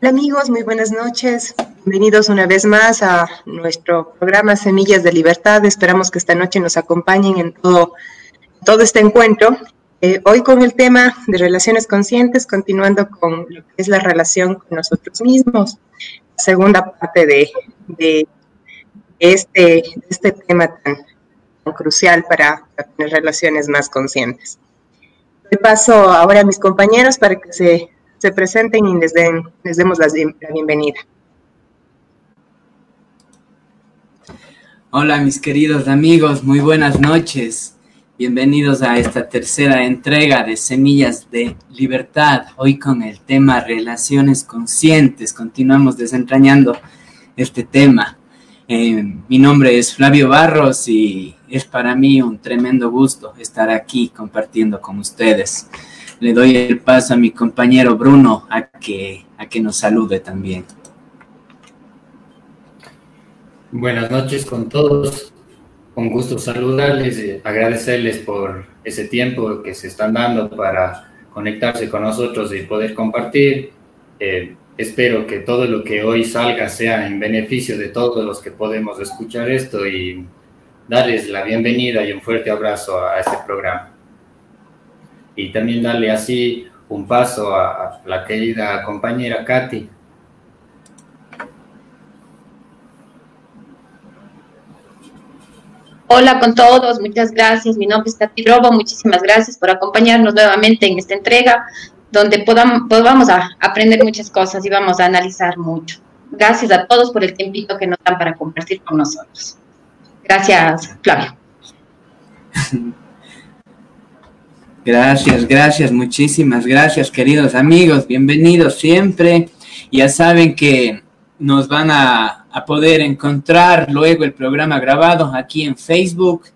Hola amigos, muy buenas noches. Bienvenidos una vez más a nuestro programa Semillas de Libertad. Esperamos que esta noche nos acompañen en todo, este encuentro. Eh, hoy con el tema de relaciones conscientes, continuando con lo que es la relación con nosotros mismos. Segunda parte de, este, este tema tan, crucial para, tener relaciones más conscientes. Le paso ahora a mis compañeros para que se se presenten y les, den, les demos la, bienvenida. Hola mis queridos amigos, muy buenas noches. Bienvenidos a esta tercera entrega de Semillas de Libertad. Hoy con el tema Relaciones Conscientes. Continuamos desentrañando este tema. Eh, mi nombre es Flavio Barros y es para mí un tremendo gusto estar aquí compartiendo con ustedes le doy el paso a mi compañero Bruno a que, a que nos salude también. Buenas noches con todos. Con gusto saludarles, y agradecerles por ese tiempo que se están dando para conectarse con nosotros y poder compartir. Eh, espero que todo lo que hoy salga sea en beneficio de todos los que podemos escuchar esto y darles la bienvenida y un fuerte abrazo a este programa y también darle así un paso a, la querida compañera Katy. Hola con todos, muchas gracias. Mi nombre es Katy Robo, muchísimas gracias por acompañarnos nuevamente en esta entrega donde podamos, podamos aprender muchas cosas y vamos a analizar mucho. Gracias a todos por el tiempito que nos dan para compartir con nosotros. Gracias, Flavio. Gracias, gracias, muchísimas gracias, queridos amigos. Bienvenidos siempre. Ya saben que nos van a, poder encontrar luego el programa grabado aquí en Facebook,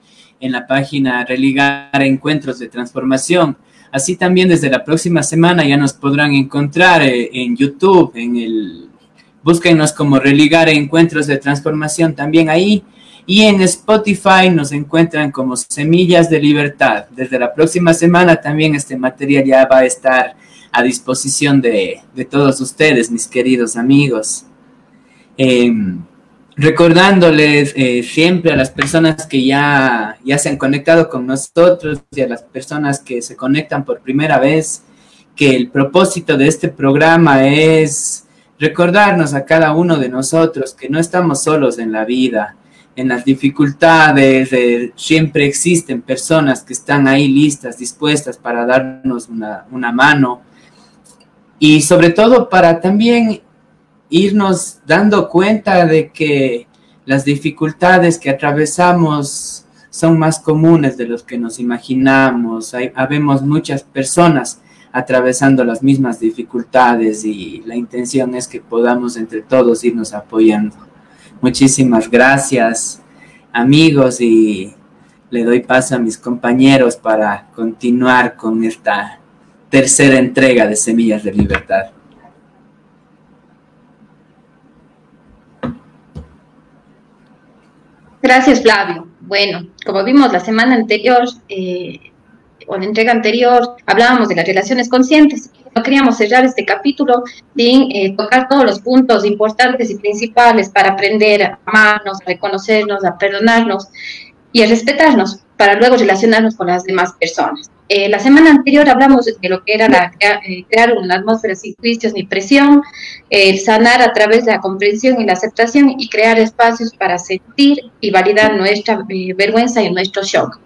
en la página Religar Encuentros de Transformación. Así también desde la próxima semana ya nos podrán encontrar eh, en YouTube, en el búsquenos como Religar Encuentros de Transformación también ahí y en Spotify nos encuentran como Semillas de Libertad. Desde la próxima semana también este material ya va a estar a disposición de, todos ustedes, mis queridos amigos. Em, recordándoles eh, siempre a las personas que ya, ya se han conectado con nosotros y a las personas que se conectan por primera vez, que el propósito de este programa es recordarnos a cada uno de nosotros que no estamos solos en la vida, en las dificultades, siempre existen personas que están ahí listas, dispuestas para darnos una, mano y sobre todo para también irnos dando cuenta de que las dificultades que atravesamos son más comunes de los que nos imaginamos. Hay, habemos muchas personas atravesando las mismas dificultades y la intención es que podamos entre todos irnos apoyando. Muchísimas gracias, amigos, y le doy paso a mis compañeros para continuar con esta tercera entrega de Semillas de Libertad. Gracias, Flavio. Bueno, como vimos la semana anterior, eh, o la entrega anterior, hablábamos de las relaciones conscientes no queríamos cerrar este capítulo sin eh, tocar todos los puntos importantes y principales para aprender a amarnos, a reconocernos, a perdonarnos y a respetarnos para luego relacionarnos con las demás personas. Eh, la semana anterior hablamos de lo que era la, eh, crear una atmósfera sin juicios ni presión, el sanar a través de la comprensión y la aceptación y crear espacios para sentir y validar nuestra vergüenza y nuestro shock.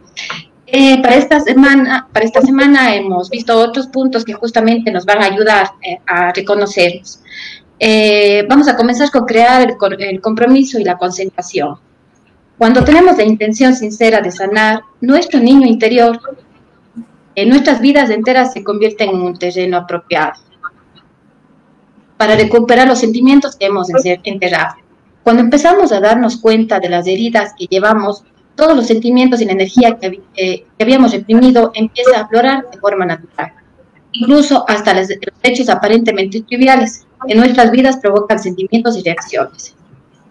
Eh, para esta semana, para esta semana hemos visto otros puntos que justamente nos van a ayudar eh, a reconocernos. Eh, vamos a comenzar con crear el, compromiso y la concentración. Cuando tenemos la intención sincera de sanar, nuestro niño interior, en nuestras vidas enteras se convierte en un terreno apropiado para recuperar los sentimientos que hemos enterrado. Cuando empezamos a darnos cuenta de las heridas que llevamos todos los sentimientos y la energía que, eh, habíamos reprimido empieza a aflorar de forma natural. Incluso hasta los, hechos aparentemente triviales en nuestras vidas provocan sentimientos y reacciones.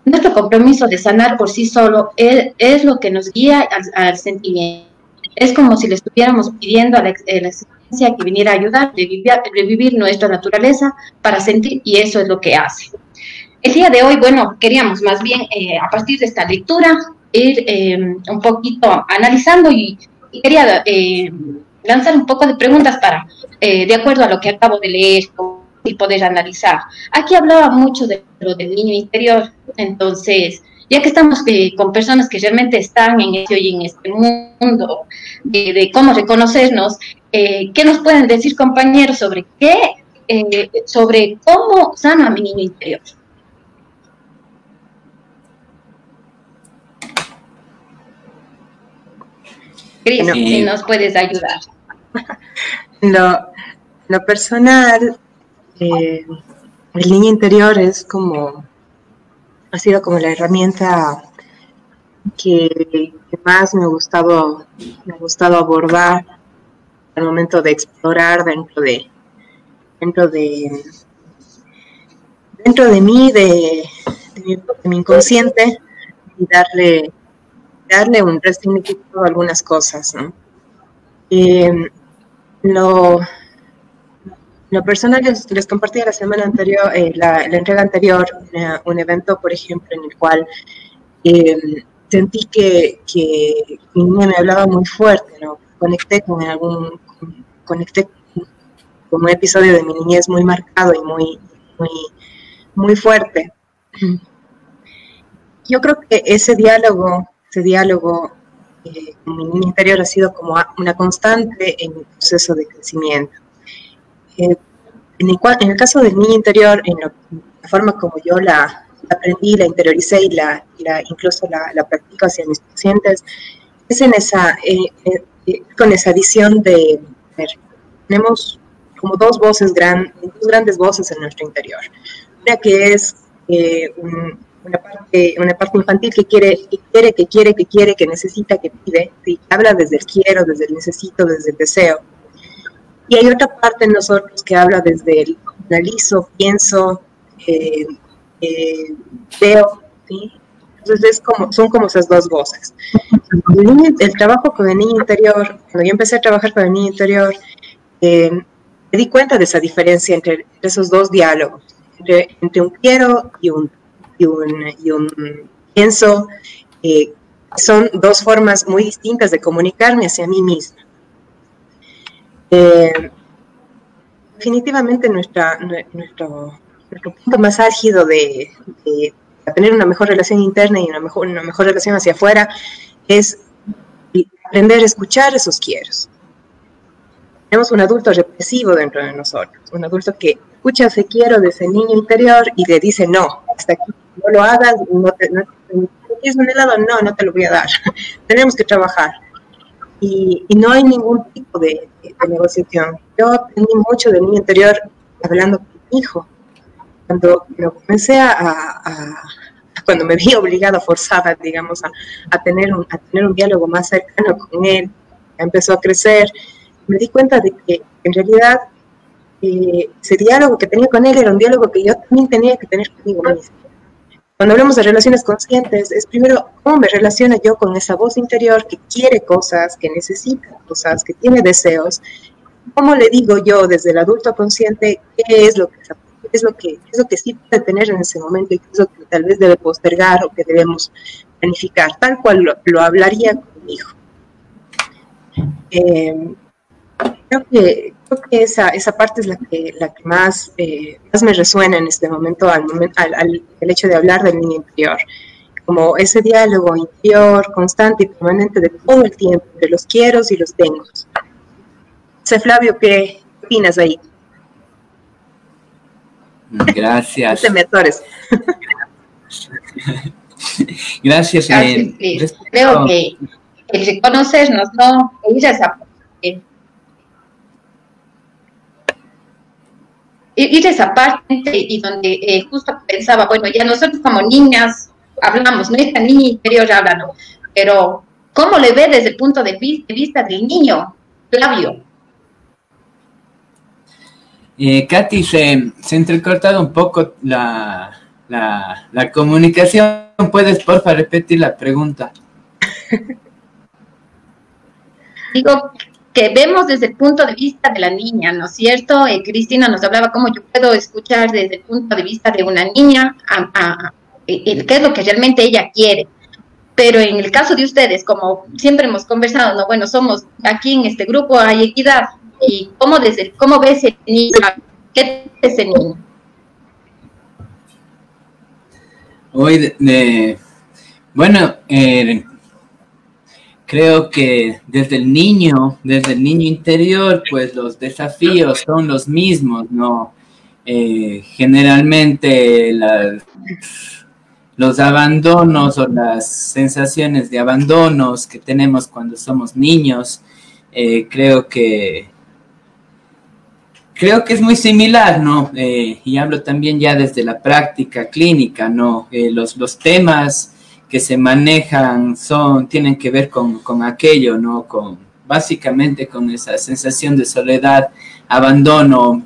Nuestro compromiso de sanar por sí solo es, lo que nos guía al, sentimiento. es como si le estuviéramos pidiendo a la, existencia que viniera a ayudar, revivir, revivir nuestra naturaleza para sentir, y eso es lo que hace. El día de hoy, bueno, queríamos más bien, eh, a partir de esta lectura, ir eh, un poquito analizando y, quería eh, lanzar un poco de preguntas para, de acuerdo a lo que acabo de leer, y poder analizar. Aquí hablaba mucho de lo del niño interior, entonces, ya que estamos con personas que realmente están en este, en este mundo de, cómo reconocernos, ¿qué nos pueden decir compañeros sobre qué, sobre cómo sano a mi niño interior? Cris, si nos puedes ayudar. Lo, personal, eh, el niño interior es como, ha sido como la herramienta que, más me ha gustado, me ha gustado abordar al momento de explorar dentro de, dentro de, dentro de mí, de, de mi inconsciente y darle darle un resignificado a algunas cosas, ¿no? Eh, lo, lo, personal les, les, compartí la semana anterior, eh, la, entrega anterior, un evento, por ejemplo, en el cual eh, sentí que, que mi niña me hablaba muy fuerte, ¿no? Conecté con algún, conecté con un episodio de mi niñez muy marcado y muy, muy, muy fuerte. Yo creo que ese diálogo este diálogo eh, con mi niño interior ha sido como una constante en mi proceso de crecimiento. Eh, en, el, caso del niño interior, en, la forma como yo la, aprendí, la interioricé y la, incluso la, practico hacia mis pacientes, es en esa, eh, con esa visión de, tenemos como dos voces, gran, dos grandes voces en nuestro interior. Una que es un, una parte, una parte infantil que quiere, que quiere, que quiere, que quiere, que necesita, que pide, ¿sí? habla desde el quiero, desde el necesito, desde el deseo. Y hay otra parte en nosotros que habla desde el analizo, pienso, eh, eh, veo, ¿sí? Entonces es como, son como esas dos voces. El, trabajo con el niño interior, cuando yo empecé a trabajar con el niño interior, eh, me di cuenta de esa diferencia entre, esos dos diálogos, entre, entre un quiero y un y un, pienso, eh, son dos formas muy distintas de comunicarme hacia mí misma. Eh, definitivamente nuestra, nuestro, punto más álgido de, tener una mejor relación interna y una mejor, una mejor relación hacia afuera es aprender a escuchar esos quieros. Tenemos un adulto represivo dentro de nosotros, un adulto que escucha ese quiero de ese niño interior y le dice no, hasta aquí no lo hagas, no te, no ¿quieres un helado? No, no te lo voy a dar. Tenemos que trabajar. Y, y no hay ningún tipo de, negociación. Yo aprendí mucho de mi interior hablando con mi hijo. Cuando lo comencé a, a, cuando me vi obligada, forzada, digamos, a, a, tener un, a tener un diálogo más cercano con él, empezó a crecer, me di cuenta de que en realidad eh, ese diálogo que tenía con él era un diálogo que yo también tenía que tener conmigo mismo cuando hablamos de relaciones conscientes, es primero cómo me relaciono yo con esa voz interior que quiere cosas, que necesita cosas, que tiene deseos. ¿Cómo le digo yo desde el adulto consciente qué es lo que, es lo que, es lo que sí puede tener en ese momento y qué es lo que tal vez debe postergar o que debemos planificar? Tal cual lo, hablaría con mi hijo. Eh, creo que, creo que esa, esa parte es la que, la que más, eh, más me resuena en este momento al, al, al, el hecho de hablar del niño interior. Como ese diálogo interior constante y permanente de todo el tiempo, de los quiero y los tengo. Sé, Flavio, ¿qué opinas ahí? Gracias. Gracias. Gracias. Eh, Creo que el reconocernos, ¿no? Ella esa ir esa parte y donde eh, justo pensaba, bueno, ya nosotros como niñas hablamos, ¿no? Esta niña interior habla, Pero, ¿cómo le ve desde el punto de vista del niño, Flavio? Eh, Katy, se, se entrecortado un poco la, la, la comunicación. ¿Puedes, porfa, repetir la pregunta? digo que vemos desde el punto de vista de la niña, ¿no es cierto? Eh, Cristina nos hablaba cómo yo puedo escuchar desde el punto de vista de una niña a, qué es lo que realmente ella quiere. Pero en el caso de ustedes, como siempre hemos conversado, no, bueno, somos aquí en este grupo hay equidad y cómo desde cómo ve ese niño, qué es ese niño. Hoy de, bueno, eh, creo que desde el niño, desde el niño interior, pues los desafíos son los mismos, ¿no? Eh, generalmente los abandonos o las sensaciones de abandonos que tenemos cuando somos niños, eh, creo que creo que es muy similar, ¿no? Eh, y hablo también ya desde la práctica clínica, ¿no? los, los temas que se manejan son, tienen que ver con, con aquello, ¿no? Con, básicamente con esa sensación de soledad, abandono,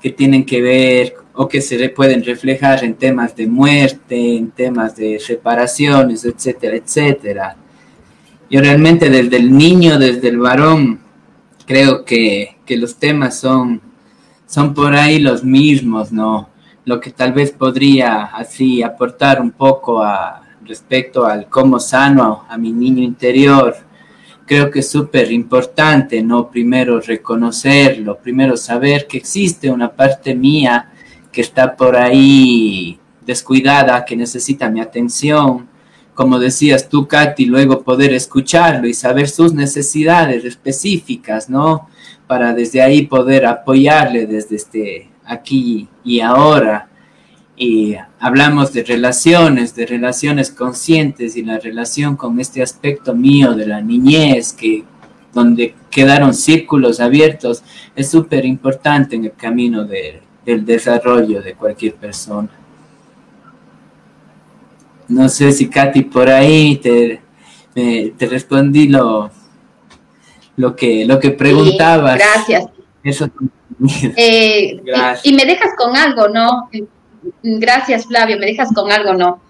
que tienen que ver o que se pueden reflejar en temas de muerte, en temas de separaciones, etcétera, etcétera. Yo realmente desde el niño, desde el varón, creo que, que los temas son, son por ahí los mismos, ¿no? Lo que tal vez podría así aportar un poco a, respecto al cómo sano a mi niño interior, creo que es súper importante, ¿no? Primero reconocerlo, primero saber que existe una parte mía que está por ahí descuidada, que necesita mi atención, como decías tú, Katy, luego poder escucharlo y saber sus necesidades específicas, ¿no? Para desde ahí poder apoyarle desde este aquí y ahora y hablamos de relaciones, de relaciones conscientes y la relación con este aspecto mío de la niñez, que donde quedaron círculos abiertos, es súper importante en el camino del desarrollo de cualquier persona. No sé si Katy por ahí te, te respondí lo, lo, que, lo que preguntabas. gracias. Eso. Eh, y, me dejas con algo, ¿no? Gracias, Flavio. Me dejas con algo, ¿no?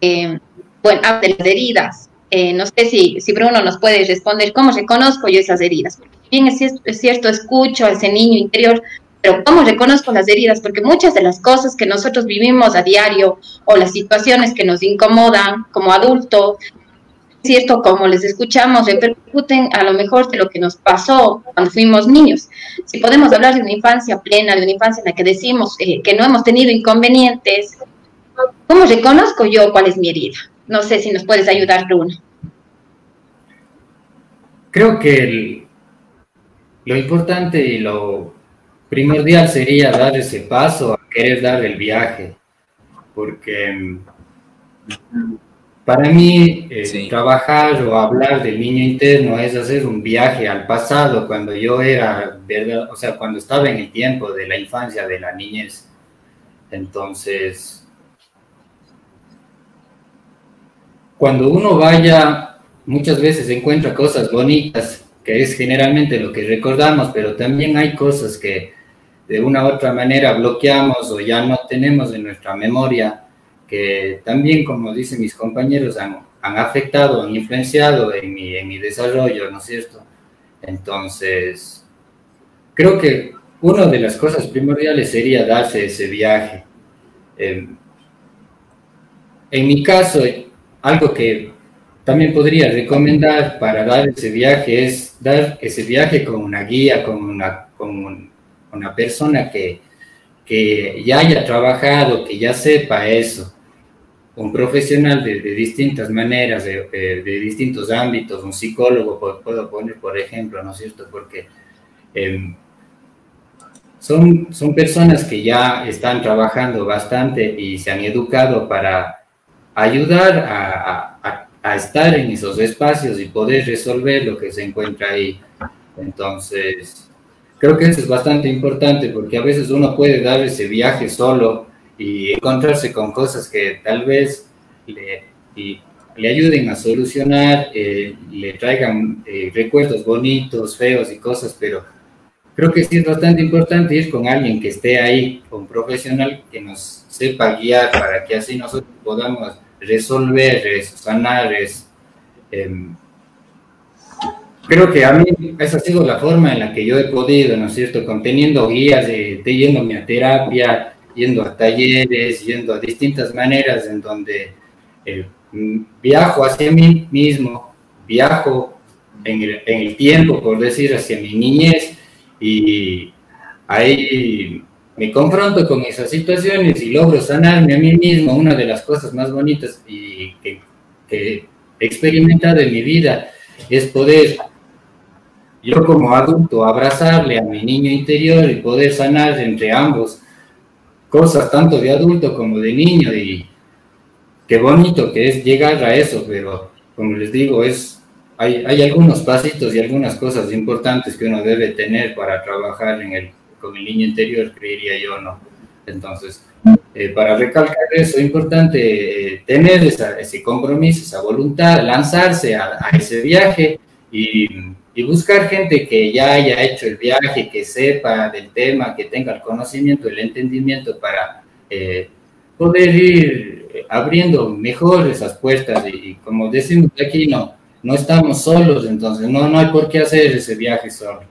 Eh, bueno, de las heridas. Eh, no sé si, si Bruno nos puede responder cómo reconozco yo esas heridas. Bien es cierto, es cierto, escucho a ese niño interior, pero ¿cómo reconozco las heridas? Porque muchas de las cosas que nosotros vivimos a diario o las situaciones que nos incomodan como adultos, cierto, como les escuchamos, repercuten a lo mejor de lo que nos pasó cuando fuimos niños. Si podemos hablar de una infancia plena, de una infancia en la que decimos eh, que no hemos tenido inconvenientes, ¿cómo reconozco yo cuál es mi herida? No sé si nos puedes ayudar, Bruno. Creo que lo importante y lo primordial sería dar ese paso a querer dar el viaje, porque para mí, eh, trabajar o hablar del niño interno es hacer un viaje al pasado, cuando yo era, o sea, cuando estaba en el tiempo de la infancia, de la niñez. Entonces, cuando uno vaya, muchas veces encuentra cosas bonitas, que es generalmente lo que recordamos, pero también hay cosas que de una u otra manera bloqueamos o ya no tenemos en nuestra memoria que también, como dicen mis compañeros, han, afectado, han influenciado en mi, en mi desarrollo, ¿no es cierto? Entonces, creo que una de las cosas primordiales sería darse ese viaje. Em, en mi caso, algo que también podría recomendar para dar ese viaje es dar ese viaje con una guía, con una, con una persona que, que ya haya trabajado, que ya sepa eso un profesional de, distintas maneras, de, distintos ámbitos, un psicólogo, puedo, poner por ejemplo, ¿no es cierto? Porque em, son, son personas que ya están trabajando bastante y se han educado para ayudar a, a, estar en esos espacios y poder resolver lo que se encuentra ahí. Entonces, creo que eso es bastante importante porque a veces uno puede dar ese viaje solo y encontrarse con cosas que tal vez le, le ayuden a solucionar, eh, le traigan eh, recuerdos bonitos, feos y cosas, pero creo que sí es bastante importante ir con alguien que esté ahí, con profesional que nos sepa guiar para que así nosotros podamos resolver, sanar, em, creo que a mí esa ha sido la forma en la que yo he podido, ¿no es cierto? Conteniendo guías, de, de yéndome a terapia, yendo a talleres, yendo a distintas maneras en donde eh, viajo hacia mí mismo, viajo en el, en tiempo, por decir, hacia mi niñez y ahí me confronto con esas situaciones y logro sanarme a mí mismo. Una de las cosas más bonitas y que he experimentado en mi vida es poder yo como adulto abrazarle a mi niño interior y poder sanar entre ambos cosas tanto de adulto como de niño y qué bonito que es llegar a eso, pero como les digo, es, hay, hay algunos pasitos y algunas cosas importantes que uno debe tener para trabajar en el, con el niño interior, creería yo, ¿no? Entonces, eh, para recalcar eso, es importante eh, tener esa, ese compromiso, esa voluntad, lanzarse a, a ese viaje y y buscar gente que ya haya hecho el viaje, que sepa del tema, que tenga el conocimiento, el entendimiento para eh, poder ir abriendo mejor esas puertas. Y, como decimos aquí, no, no estamos solos, entonces no, no hay por qué hacer ese viaje solo.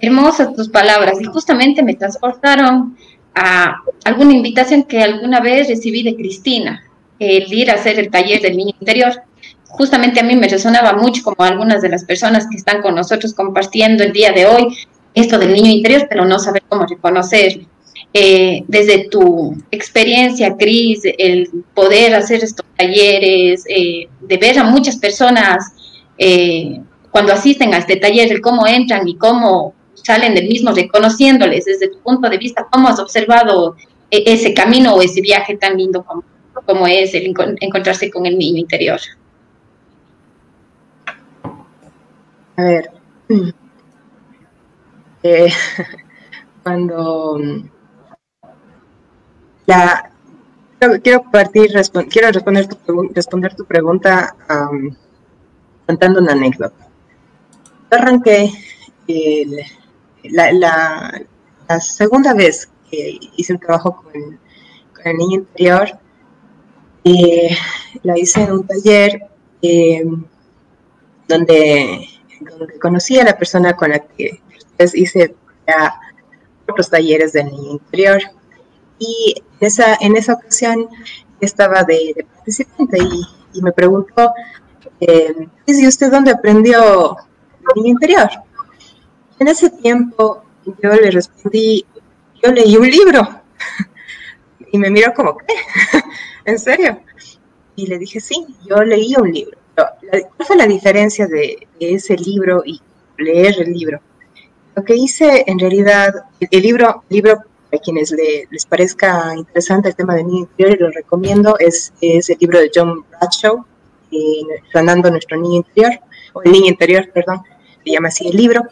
Hermosas tus palabras. Y justamente me transportaron a alguna invitación que alguna vez recibí de Cristina, el ir a hacer el taller del niño interior. Justamente a mí me resonaba mucho como algunas de las personas que están con nosotros compartiendo el día de hoy esto del niño interior, pero no saber cómo reconocerlo. Eh, desde tu experiencia, Cris, el poder hacer estos talleres, eh, de ver a muchas personas eh, cuando asisten a este taller, el cómo entran y cómo salen del mismo, reconociéndoles desde tu punto de vista, cómo has observado e-, ese camino o ese viaje tan lindo como, como es el encontrarse con el niño interior. A ver, eh, cuando la quiero partir, quiero responder tu, responder tu pregunta contando una anécdota. Arranqué el, la, la, segunda vez que hice un trabajo con, el niño interior, eh, la hice en un taller eh, donde, conocí a la persona con la que después hice otros talleres del niño interior. Y esa, en esa ocasión estaba de, participante y, me preguntó, eh, ¿y usted dónde aprendió el niño interior? En ese tiempo yo le respondí, yo leí un libro. y me miró como, ¿qué? ¿En serio? Y le dije, sí, yo leí un libro. ¿Cuál fue la diferencia de, ese libro y leer el libro? Lo que hice en realidad, el libro, libro a quienes les parezca interesante el tema de niño interior, y lo recomiendo, es, es el libro de John Bradshaw, eh, Sanando nuestro niño interior, o el niño interior, perdón, se llama así el libro.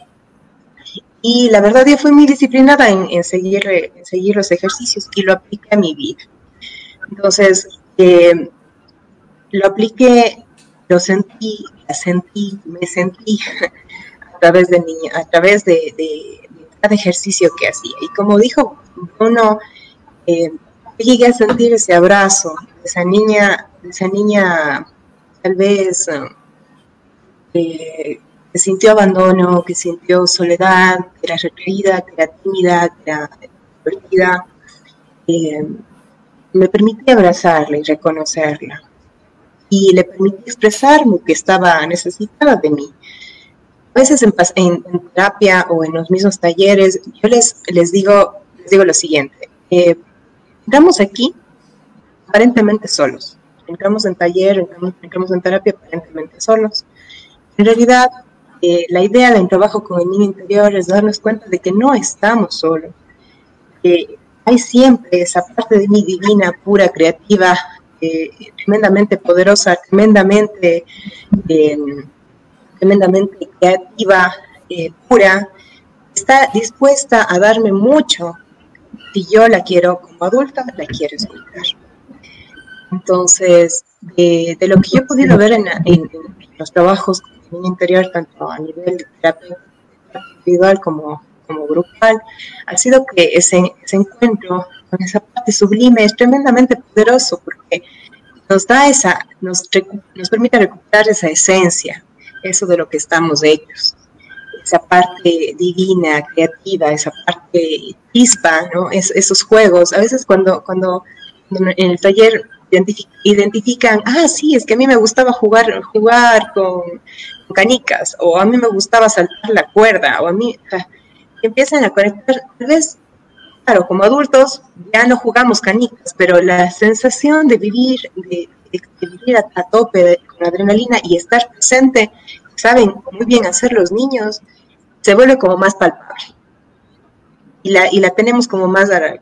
Y la verdad yo fui muy disciplinada en, seguir, en seguir los ejercicios y lo apliqué a mi vida. Entonces, eh, lo apliqué, lo sentí, la sentí, me sentí a través de, niña, a través de, cada ejercicio que hacía. Y como dijo uno, eh, llegué a sentir ese abrazo de esa niña, de esa niña tal vez eh, que sintió abandono, que sintió soledad, que era retraída, que era tímida, que era divertida. Eh, me permití abrazarla y reconocerla. Y le permití expresarme que estaba necesitada de mí. A veces en, terapia o en los mismos talleres, yo les, les, digo, les digo lo siguiente. Eh, entramos aquí aparentemente solos. Entramos en taller, entramos, entramos en terapia aparentemente solos. En realidad, eh, la idea del trabajo con el niño interior es darnos cuenta de que no estamos solos, que hay siempre esa parte de mí divina, pura, creativa, eh, tremendamente poderosa, tremendamente, eh, tremendamente creativa, pura, está dispuesta a darme mucho si yo la quiero como adulta, la quiero escuchar. Entonces, de, lo que yo he podido ver en, en los trabajos interior, tanto a nivel individual como, como grupal, ha sido que ese, ese encuentro con esa parte sublime es tremendamente poderoso porque nos da esa, nos, nos permite recuperar esa esencia, eso de lo que estamos hechos, esa parte divina, creativa, esa parte chispa, ¿no? esos juegos. A veces cuando, cuando en el taller identifican, ah, sí, es que a mí me gustaba jugar, jugar con, canicas, o a mí me gustaba saltar la cuerda, o a mí, empiezan a conectar, tal vez, claro, como adultos ya no jugamos canicas, pero la sensación de vivir, de, vivir a, tope con adrenalina y estar presente, saben muy bien hacer los niños, se vuelve como más palpable. Y la, y la tenemos como más al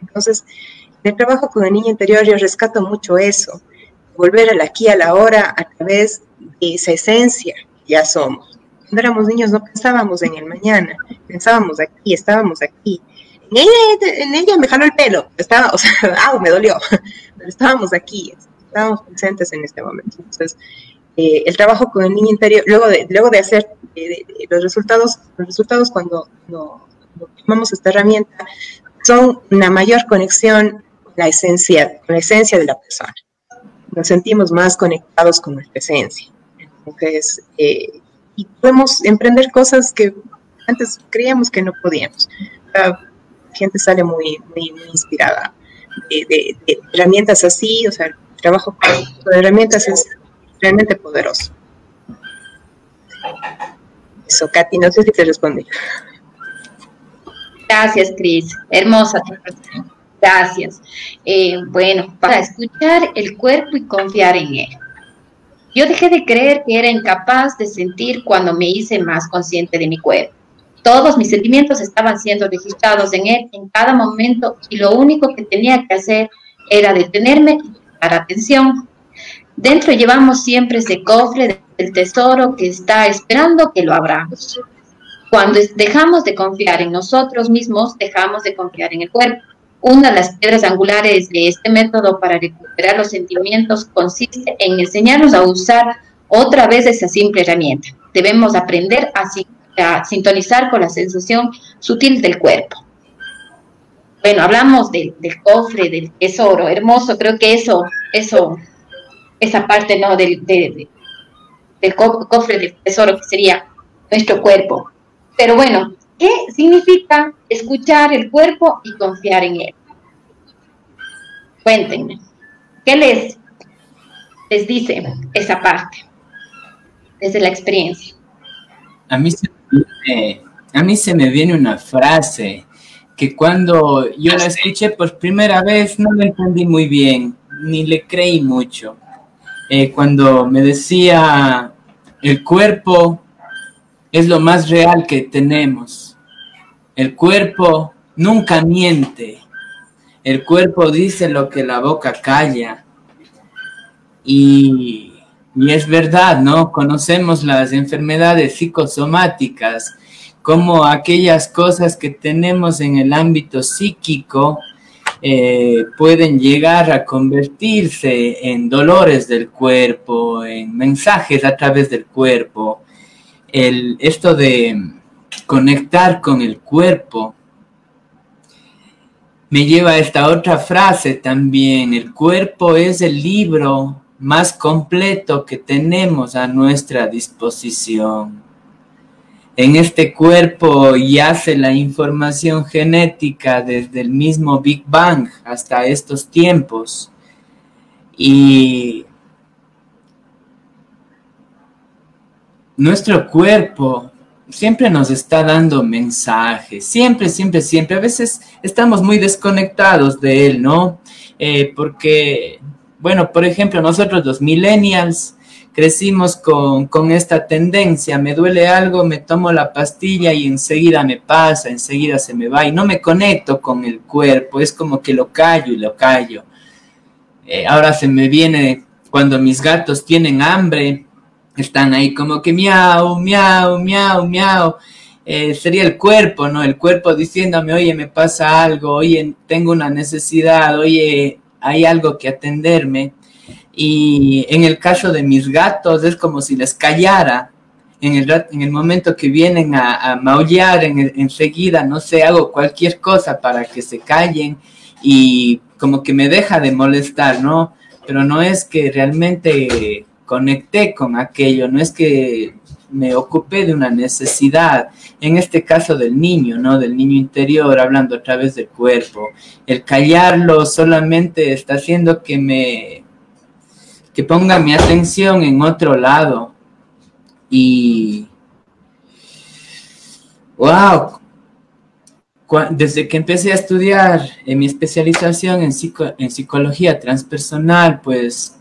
Entonces, en el trabajo con el niño interior yo rescato mucho eso, volver al aquí, a la hora, a través de esa esencia que ya somos. Cuando éramos niños no pensábamos en el mañana, pensábamos aquí, estábamos aquí. En ella, en ella me jaló el pelo, estaba, o sea, ah, me dolió, pero estábamos aquí, estábamos presentes en este momento. Entonces, eh, el trabajo con el niño interior, luego de, luego de hacer eh, los resultados, los resultados cuando, cuando tomamos esta herramienta, son una mayor conexión la esencia, la esencia de la persona. Nos sentimos más conectados con nuestra esencia. Entonces, eh, y podemos emprender cosas que antes creíamos que no podíamos. La gente sale muy, muy, inspirada de, herramientas así, o sea, el trabajo con herramientas es realmente poderoso. Eso, Katy, no sé si te respondí. Gracias, Cris. Hermosa tu Gracias. Eh, bueno, para escuchar el cuerpo y confiar en él. Yo dejé de creer que era incapaz de sentir cuando me hice más consciente de mi cuerpo. Todos mis sentimientos estaban siendo registrados en él en cada momento y lo único que tenía que hacer era detenerme y prestar atención. Dentro llevamos siempre ese cofre del tesoro que está esperando que lo abramos. Cuando dejamos de confiar en nosotros mismos, dejamos de confiar en el cuerpo. Una de las piedras angulares de este método para recuperar los sentimientos consiste en enseñarnos a usar otra vez esa simple herramienta. Debemos aprender a, sintonizar con la sensación sutil del cuerpo. Bueno, hablamos del cofre, del tesoro, hermoso, creo que eso, eso, esa parte, ¿no? Del, del cofre del tesoro que sería nuestro cuerpo. Pero bueno, ¿Qué significa escuchar el cuerpo y confiar en él? Cuéntenme, ¿qué les, les dice esa parte desde la experiencia? A mí, se a mí se me viene una frase que cuando yo la escuché por primera vez no la entendí muy bien, ni le creí mucho. Eh, cuando me decía, el cuerpo es lo más real que tenemos. El cuerpo nunca miente. El cuerpo dice lo que la boca calla. Y, es verdad, ¿no? Conocemos las enfermedades psicosomáticas como aquellas cosas que tenemos en el ámbito psíquico eh, pueden llegar a convertirse en dolores del cuerpo, en mensajes a través del cuerpo el, esto de conectar con el cuerpo me lleva a esta otra frase también. El cuerpo es el libro más completo que tenemos a nuestra disposición. En este cuerpo yace la información genética desde el mismo Big Bang hasta estos tiempos. Y nuestro cuerpo siempre nos está dando mensajes, siempre, siempre, siempre. A veces estamos muy desconectados de él, ¿no? Eh, porque, bueno, por ejemplo, nosotros los millennials crecimos con, con, esta tendencia, me duele algo, me tomo la pastilla y enseguida me pasa, enseguida se me va y no me conecto con el cuerpo, es como que lo callo y lo callo. Eh, ahora se me viene cuando mis gatos tienen hambre, están ahí como que miau, miau, miau, miau. Eh, sería el cuerpo, ¿no? El cuerpo diciéndome, oye, me pasa algo, oye, tengo una necesidad, oye, hay algo que atenderme. Y en el caso de mis gatos es como si les callara. En el, en el momento que vienen a, maullar, en, enseguida, no sé, hago cualquier cosa para que se callen y como que me deja de molestar, ¿no? Pero no es que realmente conecté con aquello, no es que me ocupé de una necesidad, en este caso del niño, ¿no? Del niño interior, hablando a través del cuerpo. El callarlo solamente está haciendo que me, que ponga mi atención en otro lado. Y, wow, desde que empecé a estudiar en mi especialización en, en psicología transpersonal, pues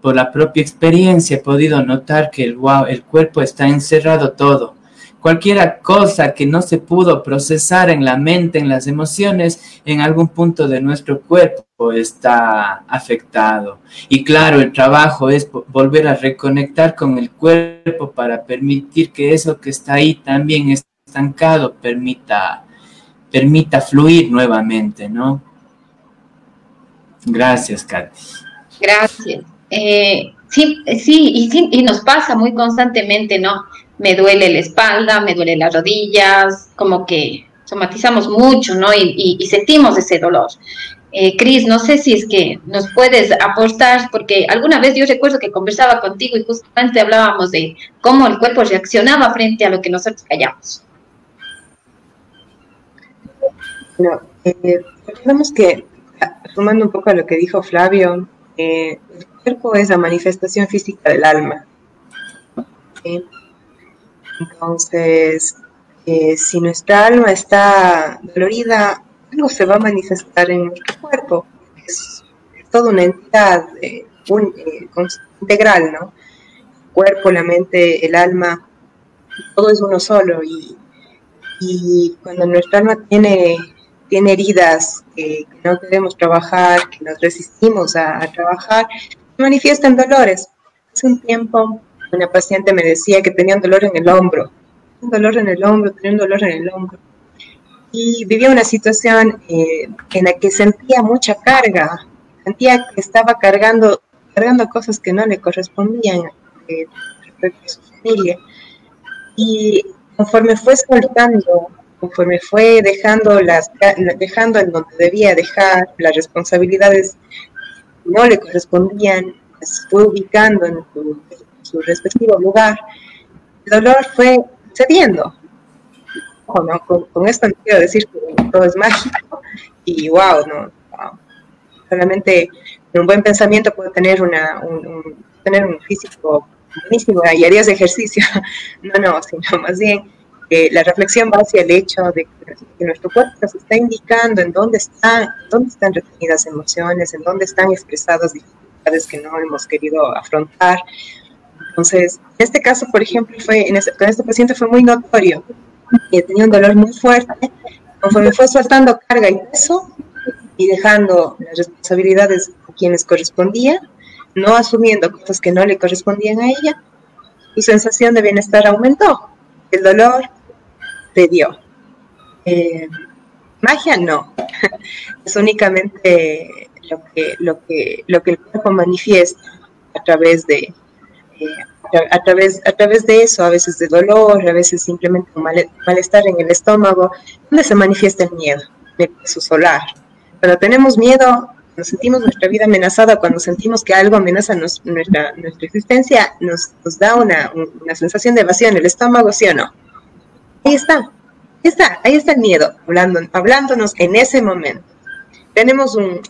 por la propia experiencia he podido notar que el, wow, el cuerpo está encerrado todo. Cualquier cosa que no se pudo procesar en la mente, en las emociones, en algún punto de nuestro cuerpo está afectado. Y claro, el trabajo es volver a reconectar con el cuerpo para permitir que eso que está ahí también estancado permita, permita fluir nuevamente, ¿no? Gracias, Katy. Gracias. Eh, sí, sí y, sí, y nos pasa muy constantemente, ¿no? Me duele la espalda, me duele las rodillas, como que somatizamos mucho, ¿no? Y, y, sentimos ese dolor. Eh, Cris, no sé si es que nos puedes aportar, porque alguna vez yo recuerdo que conversaba contigo y justamente hablábamos de cómo el cuerpo reaccionaba frente a lo que nosotros callamos. No, eh, recordemos que, sumando un poco a lo que dijo Flavio, eh, es la manifestación física del alma. Entonces, eh, si nuestra alma está dolorida, algo se va a manifestar en nuestro cuerpo. Es, toda una entidad eh, eh, integral, ¿no? El cuerpo, la mente, el alma, todo es uno solo. Y, y cuando nuestra alma tiene, tiene heridas que, no queremos trabajar, que nos resistimos a trabajar, manifiestan dolores. Hace un tiempo una paciente me decía que tenía un dolor en el hombro, un dolor en el hombro, tenía un dolor en el hombro. Y vivía una situación eh, en la que sentía mucha carga, sentía que estaba cargando, cargando cosas que no le correspondían eh, a su familia. Y conforme fue soltando, conforme fue dejando, las, dejando en donde debía dejar las responsabilidades no le correspondían, se fue ubicando en su, respectivo lugar, el dolor fue cediendo. con, esto no quiero decir que todo es mágico y wow, no, solamente un buen pensamiento puede tener, una, un, tener un físico buenísimo y harías ejercicio. No, no, sino más bien la reflexión va hacia el hecho de que, nuestro cuerpo nos está indicando en dónde están, dónde están retenidas emociones, en dónde están expresadas dificultades que no hemos querido afrontar. Entonces, en este caso, por ejemplo, fue, en este, con este paciente fue muy notorio, que tenía un dolor muy fuerte, conforme fue soltando carga y peso y dejando las responsabilidades a quienes correspondía, no asumiendo cosas que no le correspondían a ella, su sensación de bienestar aumentó. El dolor te dio. Eh, magia no, es únicamente lo que, lo, que, lo que el cuerpo manifiesta a través de... Eh, a través, a través de eso, a veces de dolor, a veces simplemente un malestar en el estómago, donde se manifiesta el miedo, el su solar. Cuando tenemos miedo, cuando sentimos nuestra vida amenazada, cuando sentimos que algo amenaza nuestra, nuestra existencia, nos, nos da una, una sensación de vacío en el estómago, ¿sí o no? Ahí está, está, ahí está el miedo, hablando, hablándonos en ese momento. Tenemos un,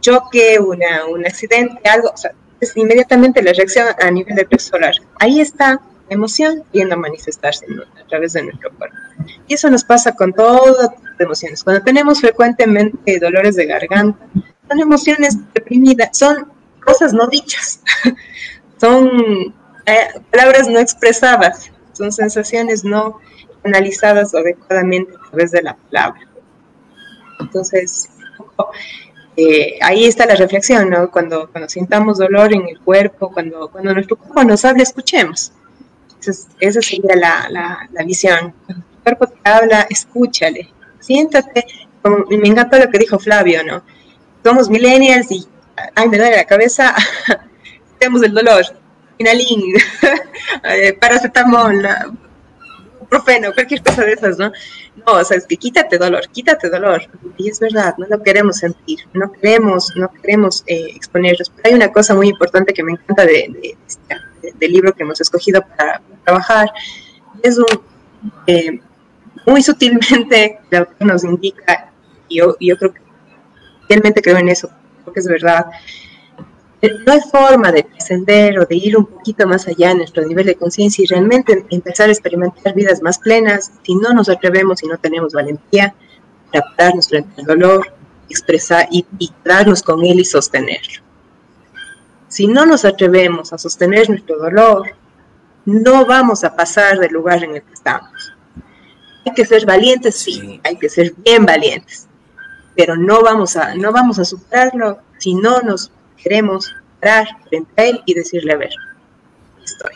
choque, una, un accidente, algo, o sea, es inmediatamente la reacción a nivel del plexo solar. Ahí está la emoción viendo manifestarse a través de nuestro cuerpo. Y eso nos pasa con todas las emociones. Cuando tenemos frecuentemente dolores de garganta, son emociones reprimidas, son cosas no dichas, son eh, palabras no expresadas, son sensaciones no analizadas adecuadamente a través de la palabra. Entonces, eh, ahí está la reflexión, ¿no? Cuando, cuando sintamos dolor en el cuerpo, cuando, cuando nuestro cuerpo nos habla, escuchemos. esa sería la, la, la, visión. Cuando tu cuerpo te habla, escúchale. Siéntate. Como, me encantó lo que dijo Flavio, ¿no? Somos millennials y, ay, me duele la cabeza, tenemos el dolor. Finalín, eh, paracetamol, profeno, cualquier cosa de esas, ¿no? no, o sea, es que quítate dolor, quítate dolor. Y es verdad, no lo queremos sentir, no queremos, no queremos eh, exponernos. Pero hay una cosa muy importante que me encanta de, este, del libro que hemos escogido para, trabajar, es un, eh, muy sutilmente el autor nos indica, y yo, yo creo que realmente creo en eso, porque es verdad, no hay forma de trascender o de ir un poquito más allá en nuestro nivel de conciencia y realmente empezar a experimentar vidas más plenas si no nos atrevemos y no tenemos valentía para pararnos frente al dolor, expresar y, y darnos con él y sostenerlo. Si no nos atrevemos a sostener nuestro dolor, no vamos a pasar del lugar en el que estamos. Hay que ser valientes, sí, hay que ser bien valientes, pero no vamos a, no vamos a superarlo si no nos queremos parar frente a él y decirle, a ver, estoy.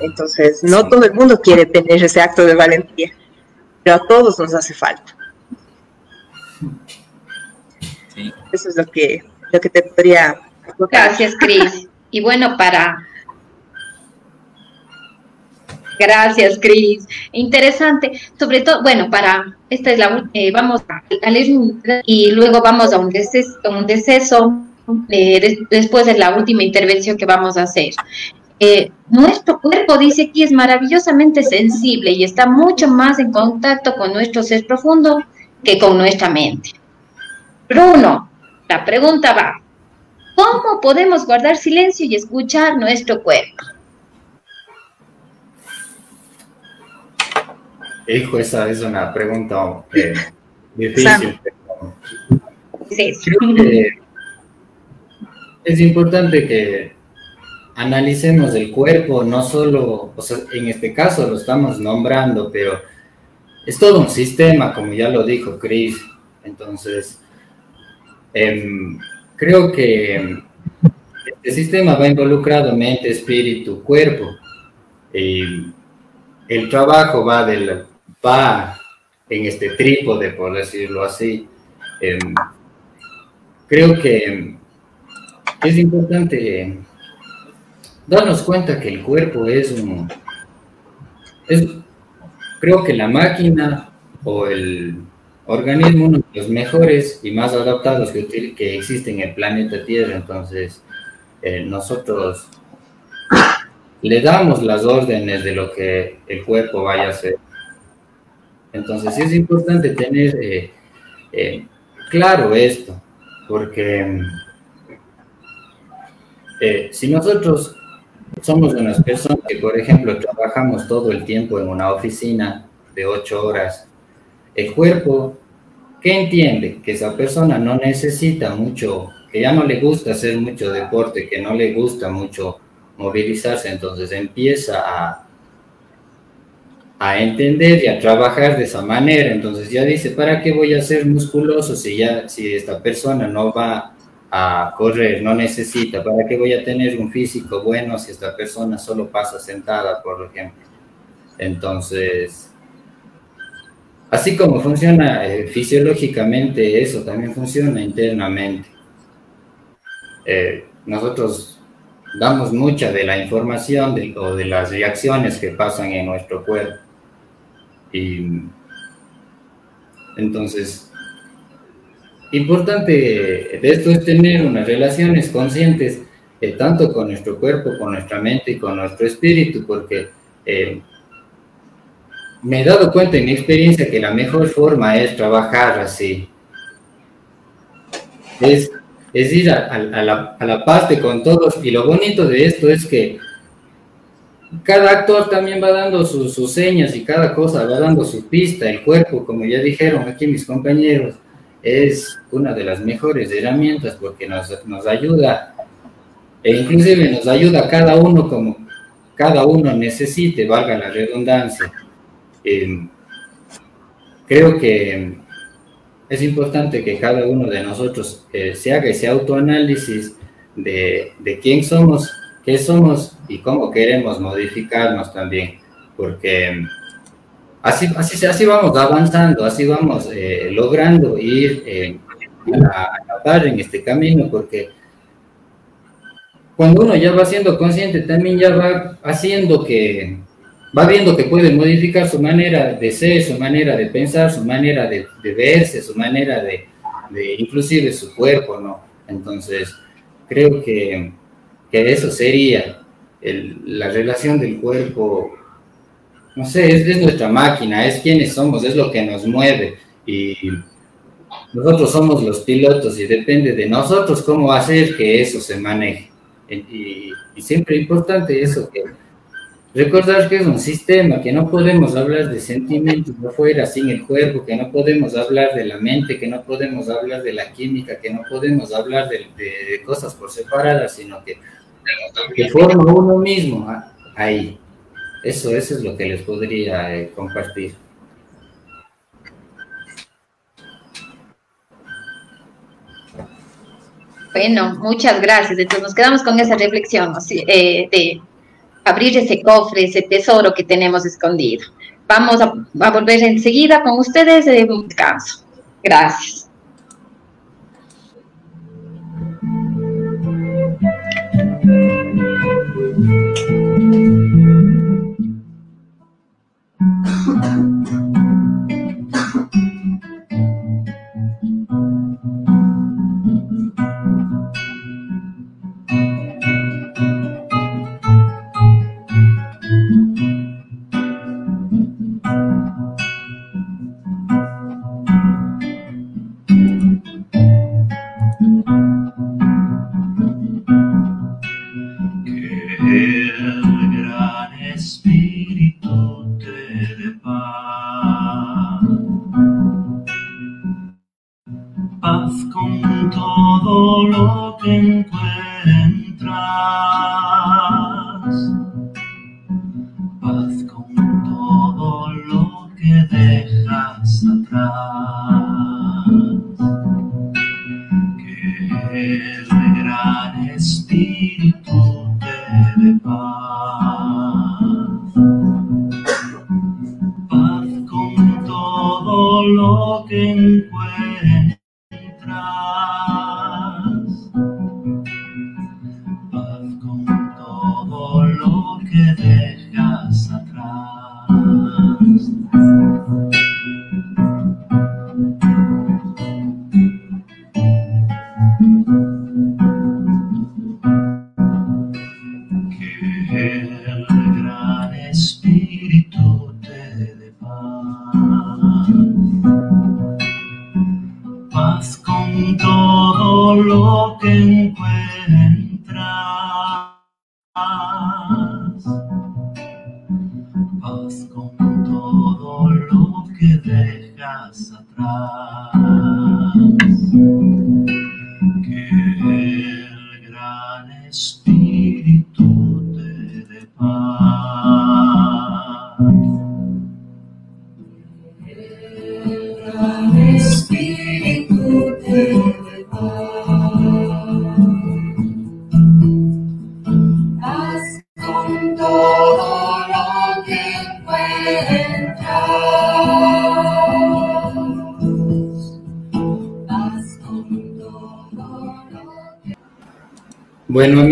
Entonces, no todo el mundo quiere tener ese acto de valentía, pero a todos nos hace falta. Eso es lo que, lo que te podría... Gracias, Cris. Y bueno, para Gracias, Cris. Interesante. Sobre todo, bueno, para, esta es la, eh, vamos a, leer y luego vamos a un deceso, un eh, después de la última intervención que vamos a hacer. Eh, nuestro cuerpo, dice aquí, es maravillosamente sensible y está mucho más en contacto con nuestro ser profundo que con nuestra mente. Bruno, la pregunta va, ¿cómo podemos guardar silencio y escuchar nuestro cuerpo? Hijo, esa es una pregunta eh, difícil. es importante que analicemos el cuerpo, no solo, o sea, en este caso lo estamos nombrando, pero es todo un sistema, como ya lo dijo Chris. Entonces, em, creo que este sistema va involucrado mente, espíritu, cuerpo. Y el trabajo va del en este trípode, por decirlo así. Em, creo que es importante darnos cuenta que el cuerpo es un... creo que la máquina o el organismo uno de los mejores y más adaptados que, que existen en el planeta Tierra. Entonces, eh, nosotros le damos las órdenes de lo que el cuerpo vaya a hacer. Entonces es importante tener eh, eh, claro esto, porque eh, si nosotros somos unas personas que, por ejemplo, trabajamos todo el tiempo en una oficina de ocho horas, el cuerpo, ¿qué entiende? Que esa persona no necesita mucho, que ya no le gusta hacer mucho deporte, que no le gusta mucho movilizarse, entonces empieza a a entender y a trabajar de esa manera. Entonces ya dice, ¿para qué voy a ser musculoso si ya si esta persona no va a correr, no necesita? ¿Para qué voy a tener un físico bueno si esta persona solo pasa sentada, por ejemplo? Entonces, así como funciona eh, fisiológicamente eso, también funciona internamente. Eh, nosotros damos mucha de la información o de las reacciones que pasan en nuestro cuerpo. Y entonces, importante de esto es tener unas relaciones conscientes eh, tanto con nuestro cuerpo, con nuestra mente y con nuestro espíritu, porque eh, me he dado cuenta en mi experiencia que la mejor forma es trabajar así. Es, es ir a, la, a la parte con todos. Y lo bonito de esto es que cada actor también va dando sus señas y cada cosa va dando su pista. El cuerpo, como ya dijeron aquí mis compañeros, es una de las mejores herramientas porque nos, nos ayuda e inclusive nos ayuda a cada uno como cada uno necesite, valga la redundancia. Em, creo que es importante que cada uno de nosotros eh, se haga ese autoanálisis de, de quién somos qué somos y cómo queremos modificarnos también, porque así, así, así vamos avanzando, así vamos eh, logrando ir eh, a, a en este camino, porque cuando uno ya va siendo consciente, también ya va haciendo que, va viendo que puede modificar su manera de ser, su manera de pensar, su manera de, verse, su manera de, inclusive su cuerpo, ¿no? Entonces, creo que, que eso sería la relación del cuerpo, no sé, es, es, nuestra máquina, es quienes somos, es lo que nos mueve y nosotros somos los pilotos y depende de nosotros cómo hacer que eso se maneje. Y, y siempre importante eso, que recordar que es un sistema, que no podemos hablar de sentimientos afuera sin el cuerpo, que no podemos hablar de la mente, que no podemos hablar de la química, que no podemos hablar de, de cosas por separadas, sino que, que forma uno mismo ahí. Eso, eso es lo que les podría eh, compartir. Bueno, muchas gracias. Entonces nos quedamos con esa reflexión eh, de abrir ese cofre, ese tesoro que tenemos escondido. Vamos a, volver enseguida con ustedes de un descanso. Gracias. Bueno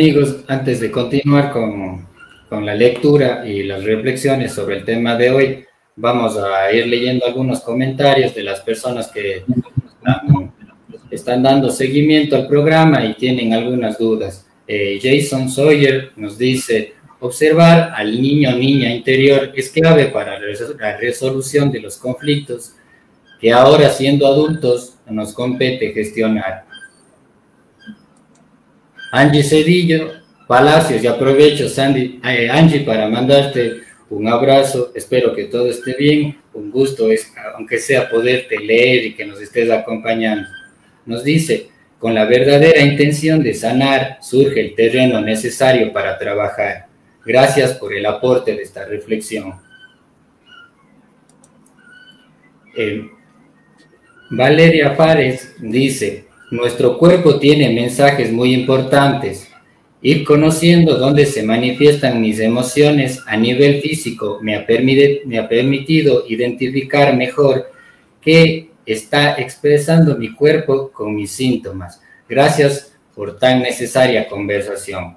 amigos, antes de continuar con, con, la lectura y las reflexiones sobre el tema de hoy, vamos a ir leyendo algunos comentarios de las personas que están, dando seguimiento al programa y tienen algunas dudas. Eh, Jason Sawyer nos dice, observar al niño o niña interior es clave para la resolución de los conflictos que ahora siendo adultos nos compete gestionar. Angie Cedillo, Palacios, y aprovecho, Sandy, eh, Angie, para mandarte un abrazo, espero que todo esté bien, un gusto es, aunque sea poderte leer y que nos estés acompañando. Nos dice, con la verdadera intención de sanar surge el terreno necesario para trabajar. Gracias por el aporte de esta reflexión. Eh, Valeria Párez dice, nuestro cuerpo tiene mensajes muy importantes. Ir conociendo dónde se manifiestan mis emociones a nivel físico me ha, permitido identificar mejor qué está expresando mi cuerpo con mis síntomas. Gracias por tan necesaria conversación.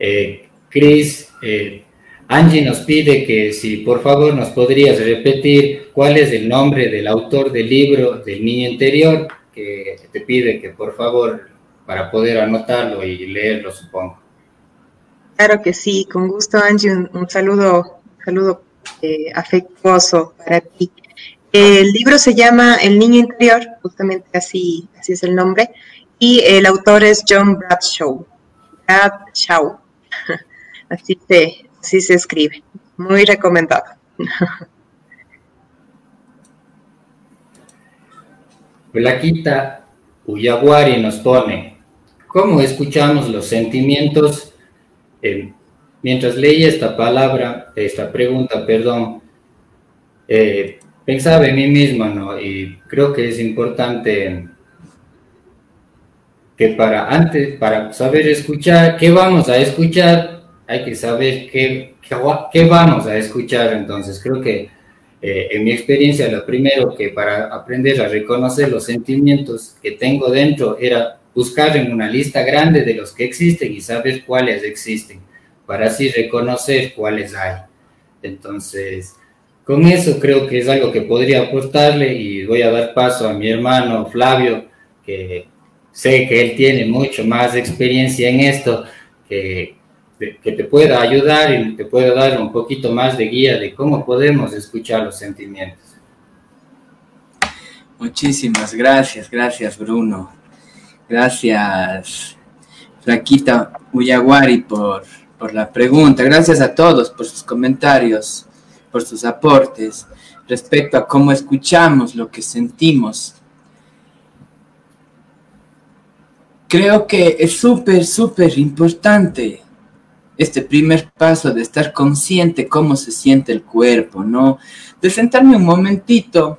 Eh, Chris Eh, Angie nos pide que si por favor nos podrías repetir cuál es el nombre del autor del libro del niño interior, que te pide que por favor, para poder anotarlo y leerlo, supongo. Claro que sí, con gusto Angie, un, saludo, saludo eh, afectuoso para ti. El libro se llama El niño interior, justamente así, así es el nombre, y el autor es John Bradshaw. Bradshaw. Así se, así se escribe. Muy recomendado. Blaquita Uyaguari nos pone, ¿cómo escuchamos los sentimientos? Eh, mientras leía esta palabra, esta pregunta, perdón, eh, pensaba en mí mismo, ¿no? Y creo que es importante que para antes, para saber escuchar, ¿qué vamos a escuchar? Hay que saber qué, qué, vamos a escuchar. Entonces, creo que eh, en mi experiencia, lo primero que para aprender a reconocer los sentimientos que tengo dentro era buscar en una lista grande de los que existen y saber cuáles existen, para así reconocer cuáles hay. Entonces, con eso creo que es algo que podría aportarle y voy a dar paso a mi hermano Flavio, que sé que él tiene mucho más experiencia en esto, que, que te pueda ayudar y te pueda dar un poquito más de guía de cómo podemos escuchar los sentimientos. Muchísimas gracias, gracias Bruno. Gracias, Flaquita Uyaguari, por, por la pregunta. Gracias a todos por sus comentarios por sus aportes respecto a cómo escuchamos lo que sentimos. Creo que es súper, súper importante este primer paso de estar consciente cómo se siente el cuerpo, ¿no? De sentarme un momentito,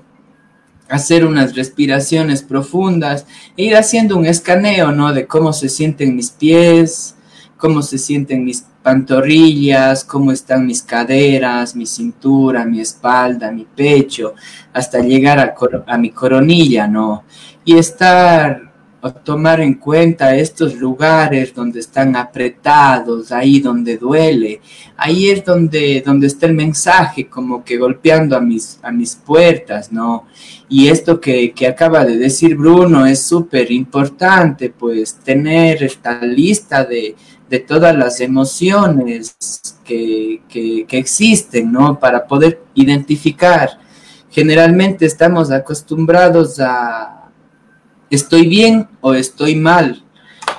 hacer unas respiraciones profundas e ir haciendo un escaneo, ¿no? De cómo se sienten mis pies, cómo se sienten mis pantorrillas, cómo están mis caderas, mi cintura, mi espalda, mi pecho, hasta llegar a, a mi coronilla, ¿no? Y estar o tomar en cuenta estos lugares donde están apretados, ahí donde duele, ahí es donde, donde está el mensaje como que golpeando a mis, a mis puertas, ¿no? Y esto que, que acaba de decir Bruno es súper importante, pues tener esta lista de, de todas las emociones que, existen, ¿no? Para poder identificar. Generalmente estamos acostumbrados a estoy bien o estoy mal,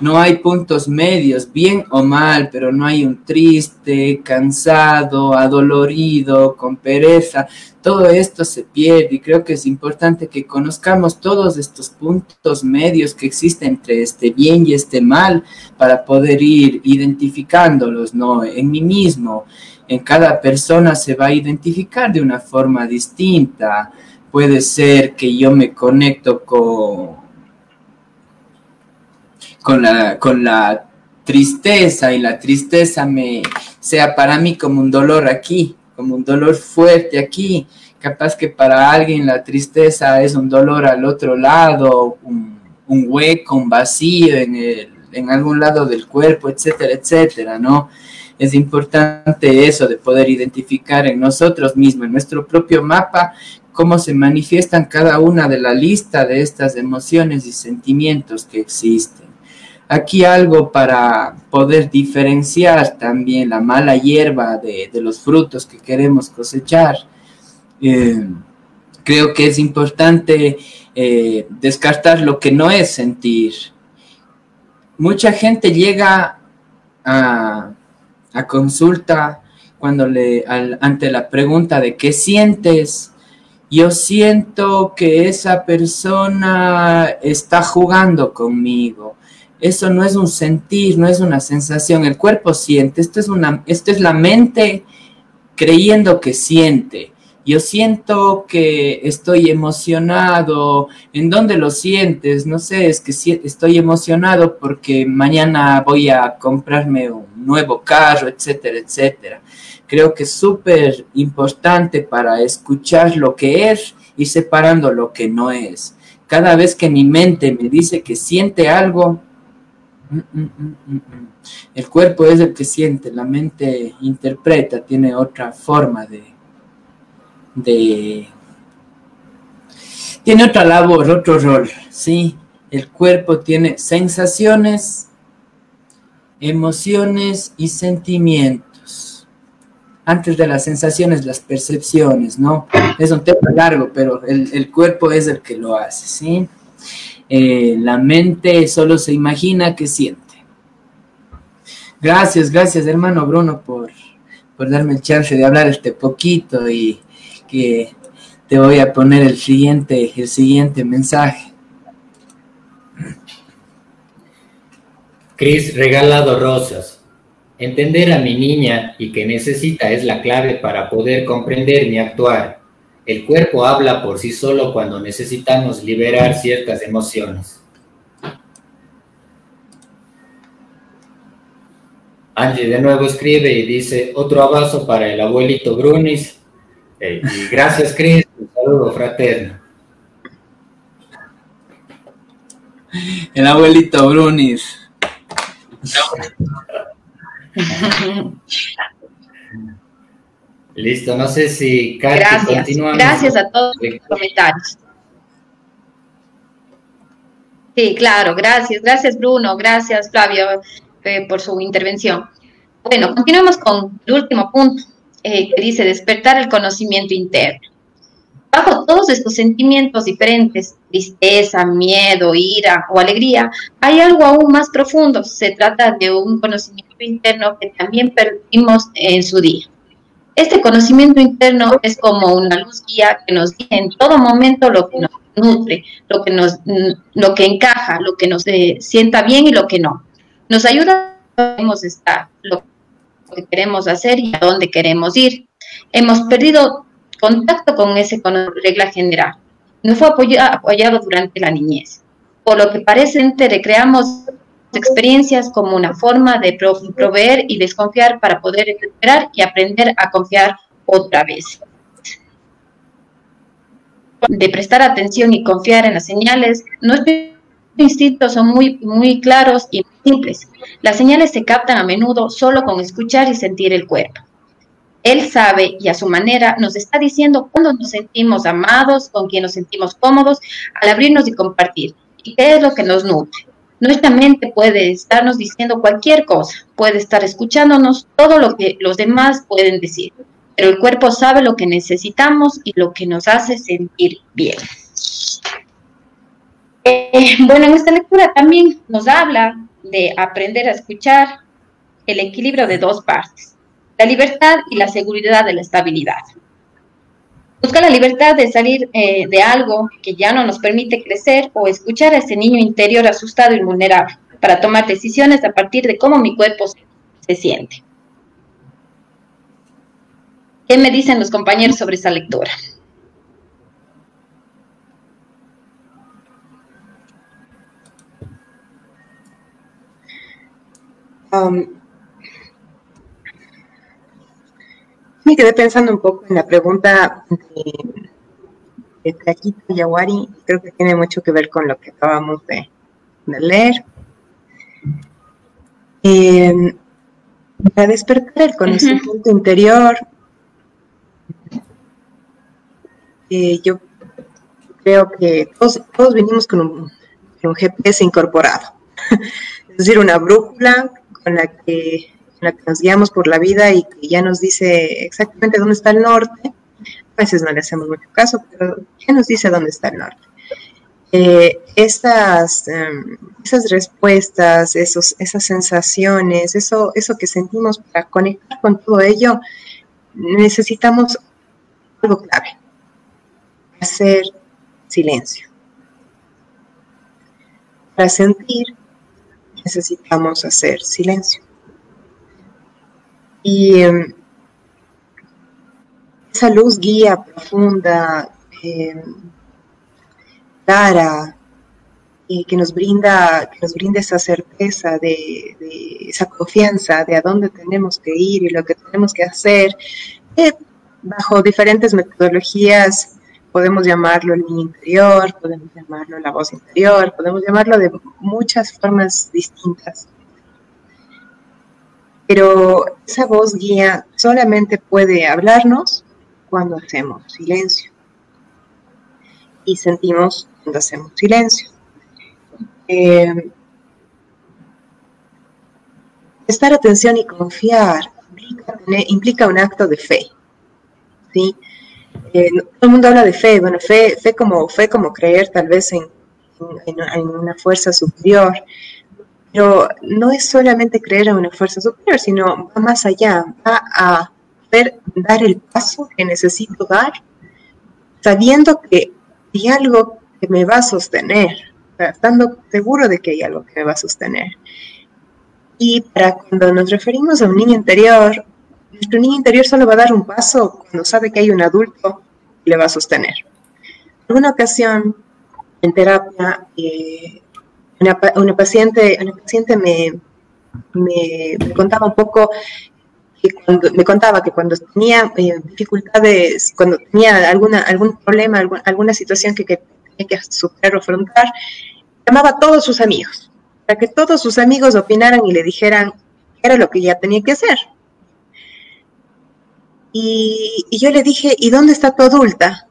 no hay puntos medios, bien o mal, pero no hay un triste, cansado, adolorido, con pereza. Todo esto se pierde y creo que es importante que conozcamos todos estos puntos medios que existen entre este bien y este mal para poder ir identificándolos, ¿no? En mí mismo, en cada persona se va a identificar de una forma distinta. Puede ser que yo me conecto con con la, con la tristeza y la tristeza me sea para mí como un dolor aquí, como un dolor fuerte aquí. Capaz que para alguien la tristeza es un dolor al otro lado, un, hueco, un vacío en, el, en algún lado del cuerpo, etcétera, etcétera, ¿no? Es importante eso de poder identificar en nosotros mismos, en nuestro propio mapa, cómo se manifiestan cada una de la lista de estas emociones y sentimientos que existen. Aquí algo para poder diferenciar también la mala hierba de, los frutos que queremos cosechar. Eh, creo que es importante eh, descartar lo que no es sentir. Mucha gente llega a, consulta cuando le ante la pregunta de qué sientes. Yo siento que esa persona está jugando conmigo eso no es un sentir, no es una sensación. El cuerpo siente. Esto es, una, esto es la mente creyendo que siente. Yo siento que estoy emocionado. ¿En dónde lo sientes? No sé, es que estoy emocionado porque mañana voy a comprarme un nuevo carro, etcétera, etcétera. Creo que es súper importante para escuchar lo que es y separando lo que no es. Cada vez que mi mente me dice que siente algo, el cuerpo es el que siente, la mente interpreta, tiene otra forma de, de tiene otra labor, otro rol, ¿sí? El cuerpo tiene sensaciones, emociones y sentimientos. Antes de las sensaciones, las percepciones, ¿no? Es un tema largo, pero el, cuerpo es el que lo hace, ¿sí? Eh, la mente solo se imagina que siente. Gracias, gracias hermano Bruno por, por darme el chance de hablar este poquito y que te voy a poner el siguiente, el siguiente mensaje. Cris regalado rosas. Entender a mi niña y que necesita es la clave para poder comprender mi actuar. El cuerpo habla por sí solo cuando necesitamos liberar ciertas emociones. Angie de nuevo escribe y dice, otro abrazo para el abuelito Brunis. Eh, y gracias, Cris. Un saludo fraterno. El abuelito Brunis. Listo, no sé si Gracias, gracias a todos los comentarios. Sí, claro, gracias, gracias Bruno, gracias Flavio eh, por su intervención. Bueno, continuemos con el último punto, eh, que dice despertar el conocimiento interno. Bajo todos estos sentimientos diferentes, tristeza, miedo, ira o alegría, hay algo aún más profundo. Se trata de un conocimiento interno que también perdimos en su día. Este conocimiento interno es como una luz guía que nos dice en todo momento lo que nos nutre, lo que nos lo que encaja, lo que nos eh, sienta bien y lo que no. Nos ayuda a estar, lo que queremos hacer y a dónde queremos ir. Hemos perdido contacto con ese con regla general. No fue apoyado durante la niñez. Por lo que parece recreamos experiencias como una forma de proveer y desconfiar para poder recuperar y aprender a confiar otra vez. De prestar atención y confiar en las señales, nuestros instintos son muy, muy claros y simples. Las señales se captan a menudo solo con escuchar y sentir el cuerpo. Él sabe y a su manera nos está diciendo cuándo nos sentimos amados, con quién nos sentimos cómodos al abrirnos y compartir. ¿Y qué es lo que nos nutre? Nuestra mente puede estarnos diciendo cualquier cosa, puede estar escuchándonos todo lo que los demás pueden decir, pero el cuerpo sabe lo que necesitamos y lo que nos hace sentir bien. Eh, bueno, en esta lectura también nos habla de aprender a escuchar el equilibrio de dos partes la libertad y la seguridad de la estabilidad. Busca la libertad de salir eh, de algo que ya no nos permite crecer o escuchar a ese niño interior asustado y vulnerable para tomar decisiones a partir de cómo mi cuerpo se siente. ¿Qué me dicen los compañeros sobre esa lectura? Um, Me quedé pensando un poco en la pregunta de, de Traquita Yawari, creo que tiene mucho que ver con lo que acabamos de, leer. Eh, para despertar el conocimiento interior, eh, yo creo que todos, todos venimos con un, con un GPS incorporado, es decir, una brújula con la que la que nos guiamos por la vida y que ya nos dice exactamente dónde está el norte. A veces no le hacemos mucho caso, pero ya nos dice dónde está el norte. Eh, estas, em, esas respuestas, esos, esas sensaciones, eso, eso que sentimos para conectar con todo ello, necesitamos algo clave, hacer silencio. Para sentir, necesitamos hacer silencio. Y em, esa luz guía profunda, eh, clara, y que nos brinda, que nos brinda esa certeza de, esa confianza de a dónde tenemos que ir y lo que tenemos que hacer, bajo diferentes metodologías podemos llamarlo el niño interior, podemos llamarlo la voz interior, podemos llamarlo de muchas formas distintas. Pero esa voz guía solamente puede hablarnos cuando hacemos silencio. Y sentimos cuando hacemos silencio. Eh, prestar atención y confiar implica, un acto de fe. ¿sí? Eh, todo el mundo habla de fe, bueno, fe, fe, como, fe como creer tal vez en, una fuerza superior, pero no es solamente creer en una fuerza superior, sino va más allá, va a ver, dar el paso que necesito dar, sabiendo que hay algo que me va a sostener, estando seguro de que hay algo que me va a sostener. Y para cuando nos referimos a un niño interior, nuestro niño interior solo va a dar un paso cuando sabe que hay un adulto que le va a sostener. En una ocasión, en terapia, eh, una, paciente, una paciente me, me, contaba un poco me contaba que cuando tenía eh, dificultades, cuando tenía alguna, algún problema, alguna, situación que, que tenía que superar o afrontar, llamaba a todos sus amigos para que todos sus amigos opinaran y le dijeran qué era lo que ya tenía que hacer. Y, yo le dije, ¿y dónde está tu adulta?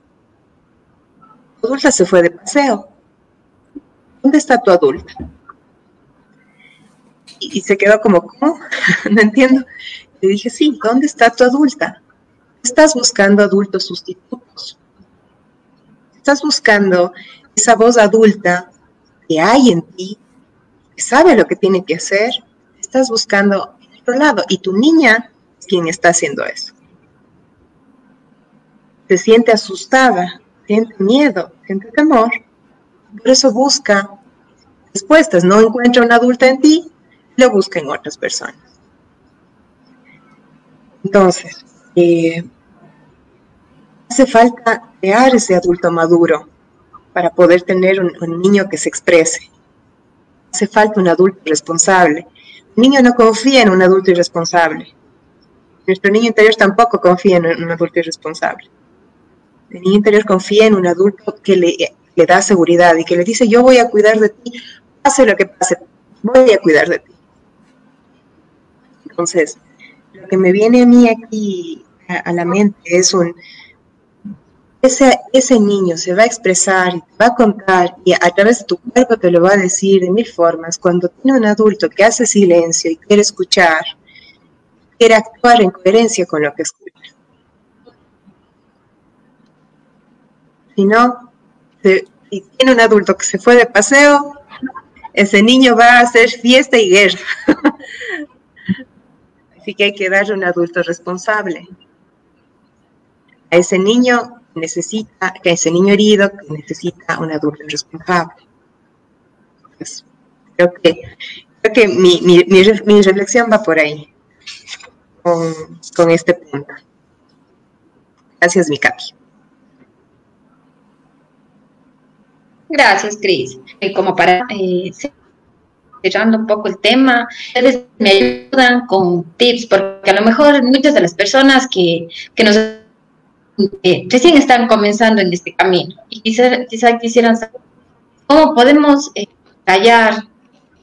Tu adulta se fue de paseo. ¿Dónde está tu adulta? Y, se quedó como, ¿cómo? no entiendo. Le dije, sí, ¿dónde está tu adulta? Estás buscando adultos sustitutos. Estás buscando esa voz adulta que hay en ti sabe lo que tiene que hacer, estás buscando otro lado y tu niña es quien está haciendo eso. Se siente asustada, siente miedo, siente temor, por eso busca respuestas, no encuentra una adulta en ti, lo busca en otras personas. Entonces, eh, hace falta crear ese adulto maduro para poder tener un niño que se exprese, hace falta un adulto responsable. Un niño no confía en un adulto irresponsable. Nuestro niño interior tampoco confía en un adulto irresponsable. El niño interior confía en un adulto que le, le da seguridad y que le dice, yo voy a cuidar de ti, pase lo que pase, voy a cuidar de ti. Entonces, lo que me viene a mí aquí a la mente es un, ese, ese niño se va a expresar y te va a contar y a través de tu cuerpo te lo va a decir de mil formas. Cuando tiene un adulto que hace silencio y quiere escuchar, quiere actuar en coherencia con lo que escucha. Si no, si tiene un adulto que se fue de paseo, ese niño va a hacer fiesta y guerra. Así que hay que darle un adulto responsable. A ese niño necesita, que ese niño herido necesita un adulto responsable. Pues, creo que, creo que mi, mi, mi, reflexión va por ahí, con, con este punto. Gracias, mi Capi. Gracias, Cris. Como para eh, cerrando un poco el tema, ustedes me ayudan con tips, porque a lo mejor muchas de las personas que, que nos eh, recién están comenzando en este camino y quizá, quisieran saber cómo podemos eh, callar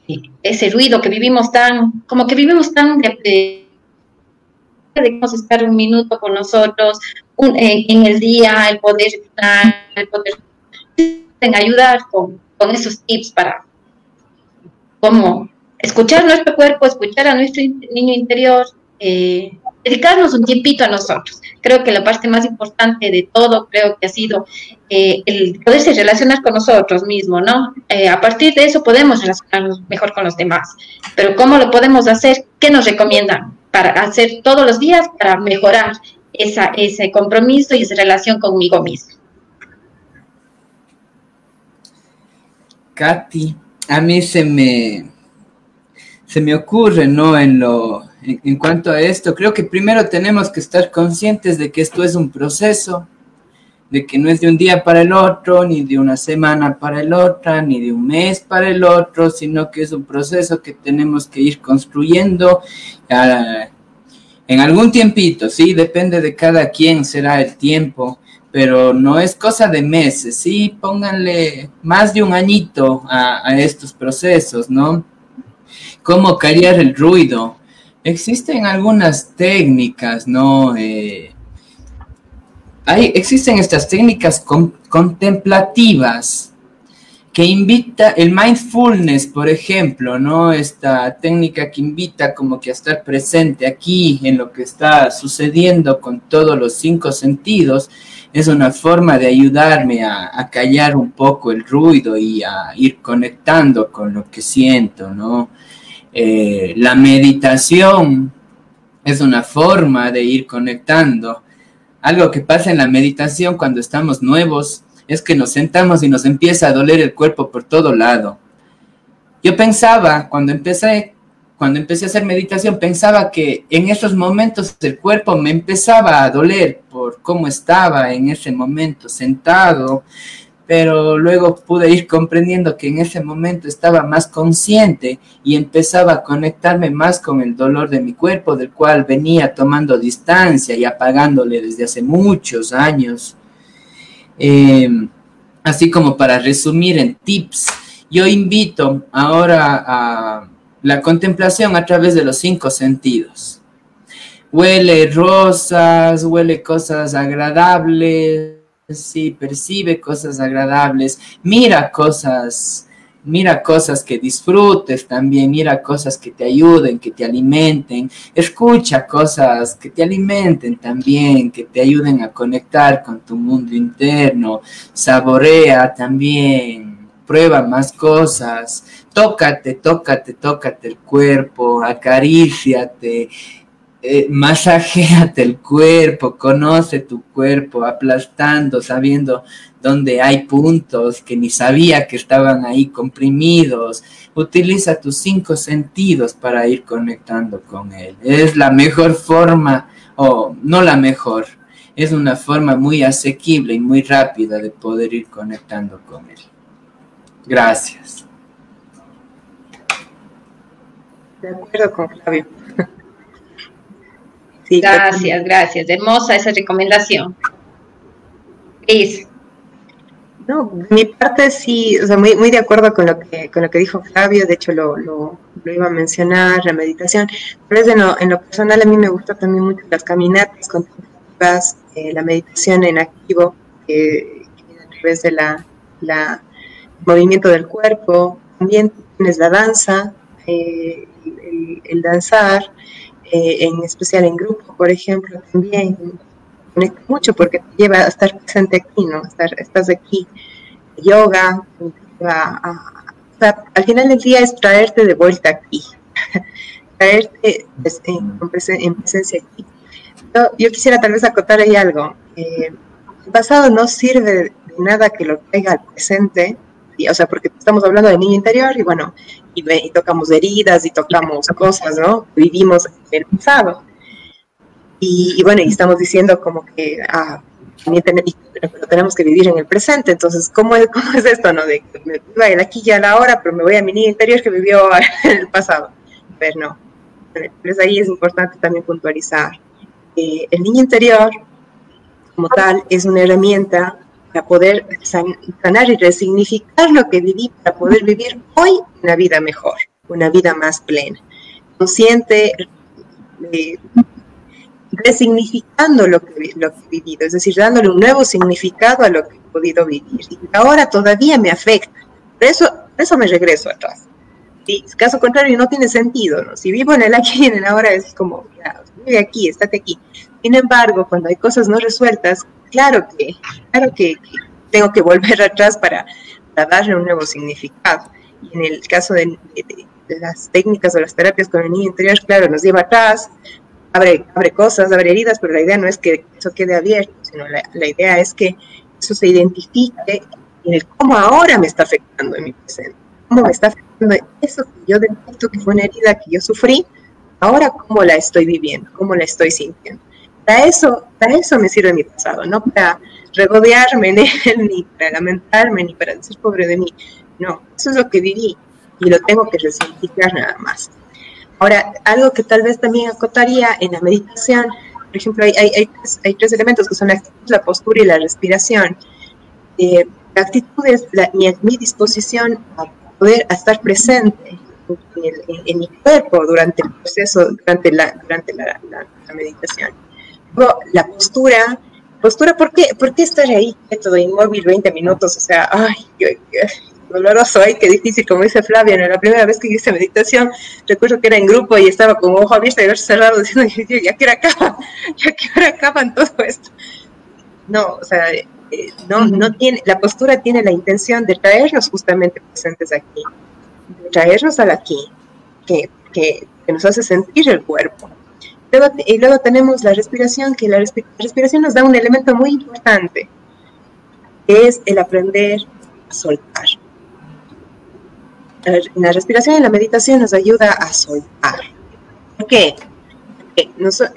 eh, ese ruido que vivimos tan, como que vivimos tan de, debemos estar un minuto con nosotros en, el día, el poder, el poder ayudar con, con esos tips para cómo escuchar nuestro cuerpo, escuchar a nuestro niño interior, eh, dedicarnos un tiempito a nosotros. Creo que la parte más importante de todo, creo que ha sido eh, el poderse relacionar con nosotros mismos, ¿no? Eh, a partir de eso podemos relacionarnos mejor con los demás. Pero ¿cómo lo podemos hacer? ¿Qué nos recomiendan para hacer todos los días para mejorar esa, ese compromiso y esa relación conmigo mismo? Katy, a mí se me, se me ocurre, ¿no? En lo, en, cuanto a esto, creo que primero tenemos que estar conscientes de que esto es un proceso, de que no es de un día para el otro, ni de una semana para el otro, ni de un mes para el otro, sino que es un proceso que tenemos que ir construyendo en algún tiempito, sí, depende de cada quien será el tiempo, pero no es cosa de meses, sí, pónganle más de un añito a, estos procesos, ¿no? Cómo callar el ruido. Existen algunas técnicas, ¿no? Eh, hay, existen estas técnicas contemplativas que invita el mindfulness, por ejemplo, ¿no? Esta técnica que invita como que a estar presente aquí en lo que está sucediendo con todos los cinco sentidos, es una forma de ayudarme a, callar un poco el ruido y a ir conectando con lo que siento, ¿no? Eh, la meditación es una forma de ir conectando. Algo que pasa en la meditación cuando estamos nuevos es que nos sentamos y nos empieza a doler el cuerpo por todo lado. Yo pensaba, cuando empecé, cuando empecé a hacer meditación, pensaba que en esos momentos el cuerpo me empezaba a doler por cómo estaba en ese momento sentado, pero luego pude ir comprendiendo que en ese momento estaba más consciente y empezaba a conectarme más con el dolor de mi cuerpo, del cual venía tomando distancia y apagándole desde hace muchos años. Em, así como para resumir en tips, yo invito ahora a la contemplación a través de los cinco sentidos. Huele rosas, huele cosas agradables, sí, percibe cosas agradables, mira cosas mira cosas que disfrutes también, mira cosas que te ayuden, que te alimenten, escucha cosas que te alimenten también, que te ayuden a conectar con tu mundo interno, saborea también, prueba más cosas, tócate, tócate, tócate el cuerpo, acaríciate, eh, masajéate el cuerpo, conoce tu cuerpo, aplastando, sabiendo dónde hay puntos que ni sabía que estaban ahí comprimidos. Utiliza tus cinco sentidos para ir conectando con él. Es la mejor forma, o no la mejor, es una forma muy asequible y muy rápida de poder ir conectando con él. Gracias. De acuerdo con Flavio gracias, gracias. Hermosa esa recomendación. No, mi parte sí, o sea, muy, muy de acuerdo con lo que con lo que dijo Flavio, de hecho lo, lo, iba a mencionar, la meditación, pero es en lo, en lo personal a mí me gusta también mucho las caminatas contemplativas, eh, la meditación en activo, eh, a través de la, la movimiento del cuerpo, también tienes la danza, eh, el, danzar, eh, en especial en grupo, por ejemplo, también conecta mucho porque te lleva a estar presente aquí, ¿no? Estar, estás aquí, yoga, al final del día es traerte de vuelta aquí, traerte pues, en, presencia aquí. Yo, quisiera tal vez acotar ahí algo. Eh, el pasado no sirve de nada que lo traiga al presente, o sea, porque estamos hablando de niño interior y bueno, y, tocamos heridas y tocamos cosas, ¿no? Vivimos en el pasado. Y, bueno, y estamos diciendo como que ah, tenemos que vivir en el presente. Entonces, ¿cómo es, cómo es esto, no? De me voy de aquí ya a la hora, pero me voy a mi niño interior que vivió en el pasado. Pero no. Entonces ahí es importante también puntualizar. Eh, el niño interior, como tal, es una herramienta para poder sanar y resignificar lo que viví, para poder vivir hoy una vida mejor, una vida más plena, consciente, eh, resignificando lo que, lo que he vivido, es decir, dándole un nuevo significado a lo que he podido vivir. Y ahora todavía me afecta. Por eso, eso me regreso atrás. Si caso contrario, no tiene sentido. ¿no? Si vivo en el aquí y en el ahora, es como, vive aquí, estate aquí. Sin embargo, cuando hay cosas no resueltas, claro que, claro que, tengo que volver atrás para, darle un nuevo significado. Y en el caso de, las técnicas o las terapias con el niño interior, claro, nos lleva atrás, abre, cosas, abre heridas, pero la idea no es que eso quede abierto, sino la, idea es que eso se identifique en el cómo ahora me está afectando en mi presente, cómo me está afectando eso que yo detecto que fue una herida que yo sufrí, ahora cómo la estoy viviendo, cómo la estoy sintiendo. Para eso, para eso me sirve mi pasado, no para regodearme en él, ni para lamentarme, ni para decir pobre de mí. No, eso es lo que viví y lo tengo que resignificar nada más. Ahora, algo que tal vez también acotaría en la meditación por ejemplo, hay, hay, hay, tres, elementos que son la actitud, la postura y la respiración. Eh, la actitud es mi, disposición a poder estar presente en, mi cuerpo durante el proceso, durante la, durante la, meditación. La postura, postura, ¿por qué, ¿por qué estar ahí quieto, inmóvil 20 minutos? O sea, ay, doloroso, ay, qué difícil, como dice Flavia, la primera vez que hice meditación, recuerdo que era en grupo y estaba con ojo abierto y ojos cerrados diciendo, ya que acaba, ya que ahora acaban todo esto. No, o sea, eh, no, no tiene, la postura tiene la intención de traernos justamente presentes aquí, de traernos al aquí, que, que, nos hace sentir el cuerpo. Y luego tenemos la respiración, que la, respiración nos da un elemento muy importante, que es el aprender a soltar la respiración y la meditación nos ayuda a soltar. ¿Por qué? Porque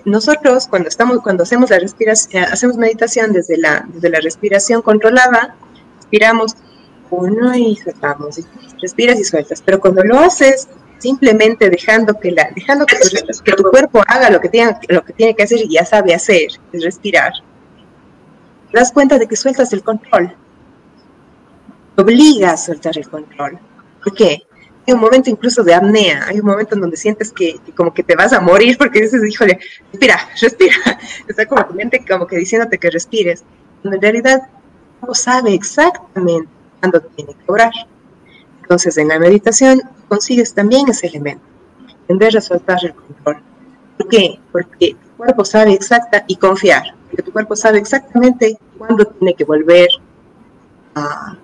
nosotros cuando estamos, cuando hacemos la respiración, hacemos meditación desde la, desde la respiración controlada, respiramos uno y soltamos, y respiras y sueltas. Pero cuando lo haces simplemente dejando que la, dejando que tu, que tu cuerpo haga lo que tiene, lo que tiene que hacer y ya sabe hacer, es respirar, te das cuenta de que sueltas el control. Te obliga a soltar el control. ¿Por qué? Hay un momento incluso de apnea, hay un momento en donde sientes que, como que te vas a morir porque dices, híjole, respira, respira. Está como tu mente como que diciéndote que respires. En realidad no sabe exactamente cuándo tiene que orar. Entonces en la meditación consigues también ese elemento, entender a soltar el control. ¿Por qué? Porque tu cuerpo sabe exacta y confiar, porque tu cuerpo sabe exactamente cuándo tiene que volver a,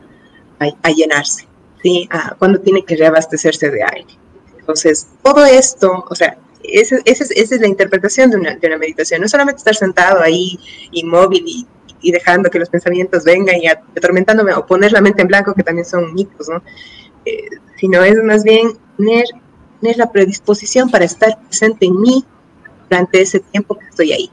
a llenarse. ¿sí? cuando tiene que reabastecerse de aire. Entonces, todo esto, o sea, esa, es la interpretación de una, meditación. No solamente estar sentado ahí inmóvil y, dejando que los pensamientos vengan y atormentándome o poner la mente en blanco, que también son mitos, ¿no? Eh, sino es más bien tener, tener, la predisposición para estar presente en mí durante ese tiempo que estoy ahí.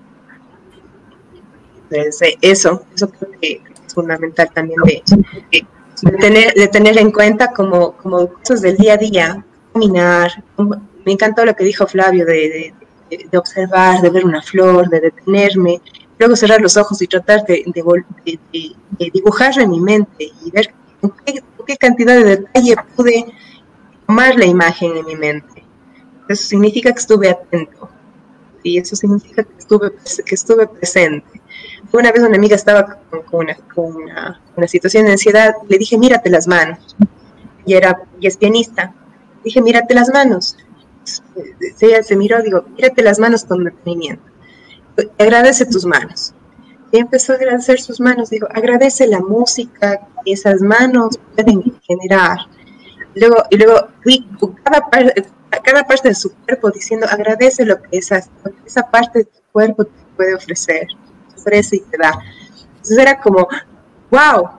Entonces, eso, eso creo que es fundamental también de, de tener, de tener en cuenta como, como cosas del día a día, caminar. Me encantó lo que dijo Flavio de, de, observar, de ver una flor, de detenerme, luego cerrar los ojos y tratar de, dibujar en mi mente y ver con qué, cantidad de detalle pude tomar la imagen en mi mente. Eso significa que estuve atento y eso significa que estuve, que estuve presente. Una vez una amiga estaba con, una, situación de ansiedad, le dije, mírate las manos. Y, era, y es pianista. Dije, mírate las manos. Ella se miró, digo, mírate las manos con detenimiento. Agradece tus manos. Empezó a agradecer sus manos. Digo, agradece la música que esas manos pueden generar. Luego, y luego cada, cada parte de su cuerpo diciendo, agradece lo que esa, esa parte de tu cuerpo te puede ofrecer ofrece y te da. Entonces era como, wow,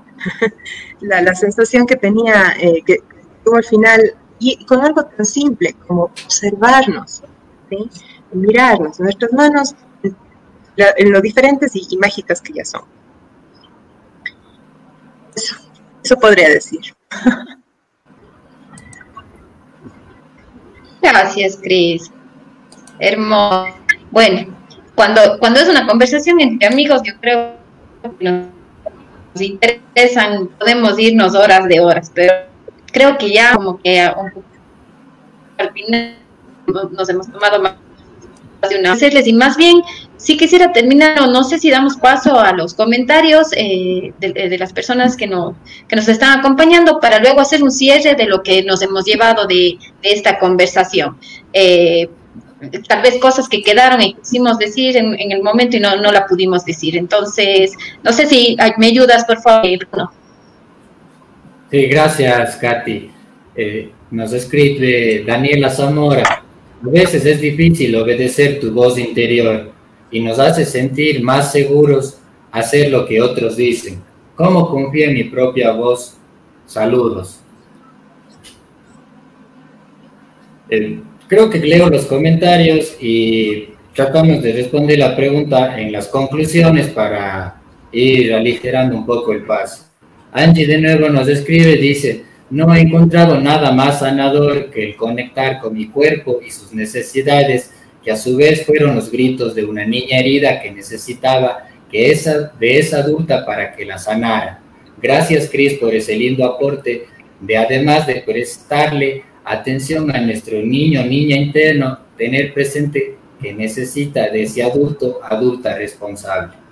la, la sensación que tenía, eh, que tuvo al final, y con algo tan simple como observarnos, mirarnos, nuestras manos en lo diferentes y, mágicas que ya son. Eso, eso podría decir. Gracias, Cris. Hermoso. Bueno, cuando, cuando es una conversación entre amigos, yo creo que nos interesan, podemos irnos horas de horas, pero creo que ya como que al final nos hemos tomado más de una y más bien sí quisiera terminar, o no sé si damos paso a los comentarios eh, de, las personas que, no, que nos están acompañando para luego hacer un cierre de lo que nos hemos llevado de, esta conversación. Eh, tal vez cosas que quedaron y quisimos decir en, el momento y no, no la pudimos decir. Entonces, no sé si me ayudas, por favor. Sí, gracias, Katy. Eh, nos escribe Daniela Zamora. A veces es difícil obedecer tu voz interior y nos hace sentir más seguros hacer lo que otros dicen. ¿Cómo confío en mi propia voz? Saludos. Eh, creo que leo los comentarios y tratamos de responder la pregunta en las conclusiones para ir aligerando un poco el paso. Angie de nuevo nos escribe, dice, no he encontrado nada más sanador que el conectar con mi cuerpo y sus necesidades que a su vez fueron los gritos de una niña herida que necesitaba que esa, de esa adulta para que la sanara. Gracias, Cris, por ese lindo aporte de además de prestarle atención a nuestro niño niña interno, tener presente que necesita de ese adulto, adulta responsable.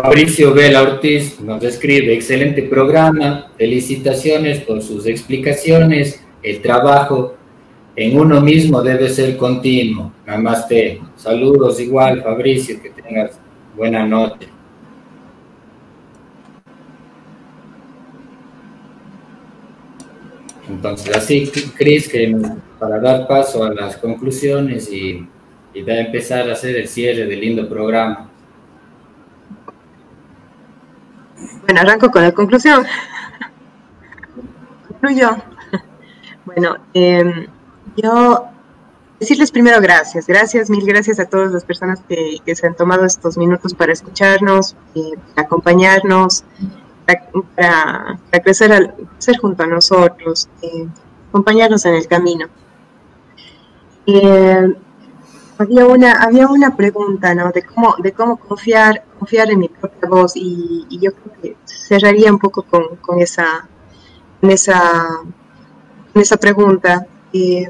Fabricio Vela Ortiz nos escribe, excelente programa, felicitaciones por sus explicaciones, el trabajo en uno mismo debe ser continuo. Namaste. Saludos igual, Fabricio, que tengas buena noche. Entonces, así, Cris, que para dar paso a las conclusiones y, y a empezar a hacer el cierre del lindo programa. Bueno, arranco con la conclusión. Concluyo. Bueno, em, yo decirles primero gracias, gracias, mil gracias a todas las personas que, se han tomado estos minutos para escucharnos, eh, para acompañarnos, para, crecer, al, junto a nosotros, eh, acompañarnos en el camino. Eh, había una, había una pregunta, ¿no? De cómo, de cómo confiar, confiar en mi propia voz y, yo creo que cerraría un poco con, esa, con esa, esa pregunta. Eh,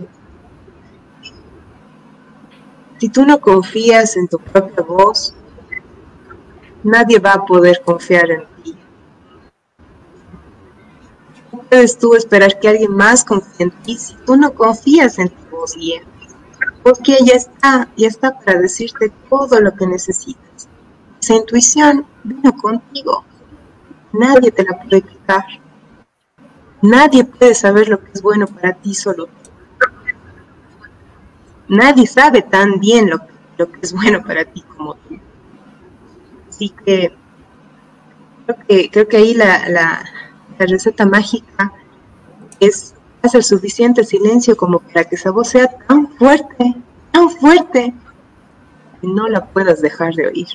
si tú no confías en tu propia voz, nadie va a poder confiar en ti. ¿Cómo puedes tú esperar que alguien más confíe en ti si tú no confías en tu voz y porque ya está, ya está para decirte todo lo que necesitas. Esa intuición vino contigo. Nadie te la puede quitar. Nadie puede saber lo que es bueno para ti solo tú. Nadie sabe tan bien lo, que es bueno para ti como tú. Así que creo que, ahí la receta mágica es hacer suficiente silencio como para que esa voz sea tan fuerte, tan fuerte, que no la puedas dejar de oír,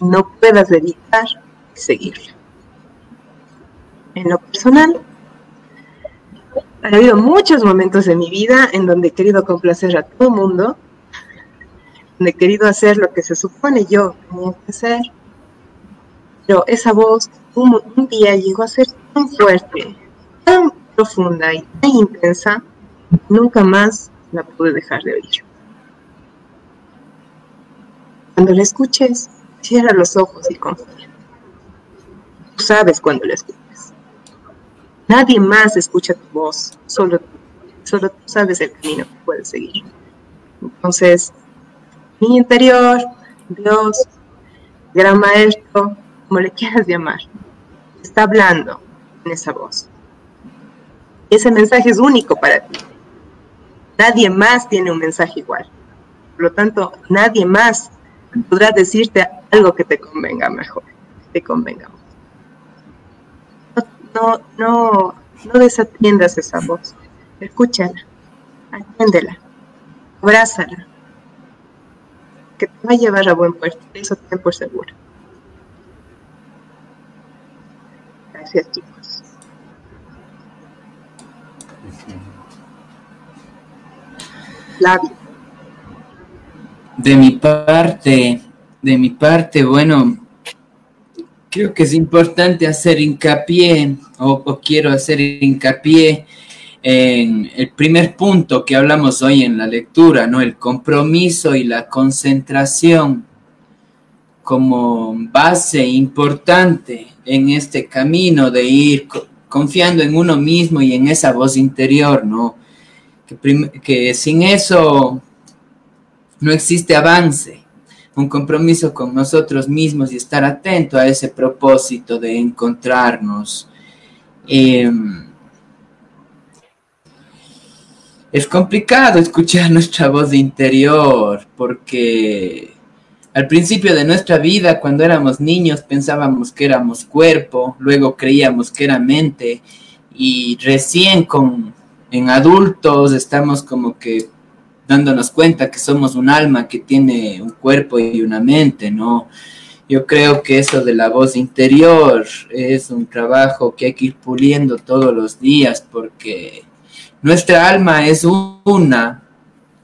no puedas evitar seguirla. En lo personal, ha habido muchos momentos en mi vida en donde he querido complacer a todo el mundo, donde he querido hacer lo que se supone yo tenía que hacer, pero esa voz un, un día llegó a ser tan fuerte, tan profunda y tan intensa, nunca más la pude dejar de oír. Cuando la escuches, cierra los ojos y confía. Tú sabes cuando la escuches. Nadie más escucha tu voz, solo tú. Solo tú sabes el camino que puedes seguir. Entonces, mi interior, Dios, gran maestro, como le quieras llamar, está hablando en esa voz. Ese mensaje es único para ti. Nadie más tiene un mensaje igual. Por lo tanto, nadie más podrá decirte algo que te convenga mejor, te convenga. No, no, no desatiendas esa voz. Escúchala, atiéndela, abrázala, que te va a llevar a buen puerto, eso ten por seguro. Gracias, chicos. De mi parte, de mi parte, bueno, creo que es importante hacer hincapié, o, quiero hacer hincapié en el primer punto que hablamos hoy en la lectura, ¿no? El compromiso y la concentración como base importante en este camino de ir confiando en uno mismo y en esa voz interior, ¿no? Que, sin eso no existe avance, un compromiso con nosotros mismos y estar atento a ese propósito de encontrarnos. Em, es complicado escuchar nuestra voz interior porque al principio de nuestra vida, cuando éramos niños, pensábamos que éramos cuerpo, luego creíamos que era mente y recién con en adultos estamos como que dándonos cuenta que somos un alma que tiene un cuerpo y una mente, ¿no? Yo creo que eso de la voz interior es un trabajo que hay que ir puliendo todos los días porque Nuestra alma es una,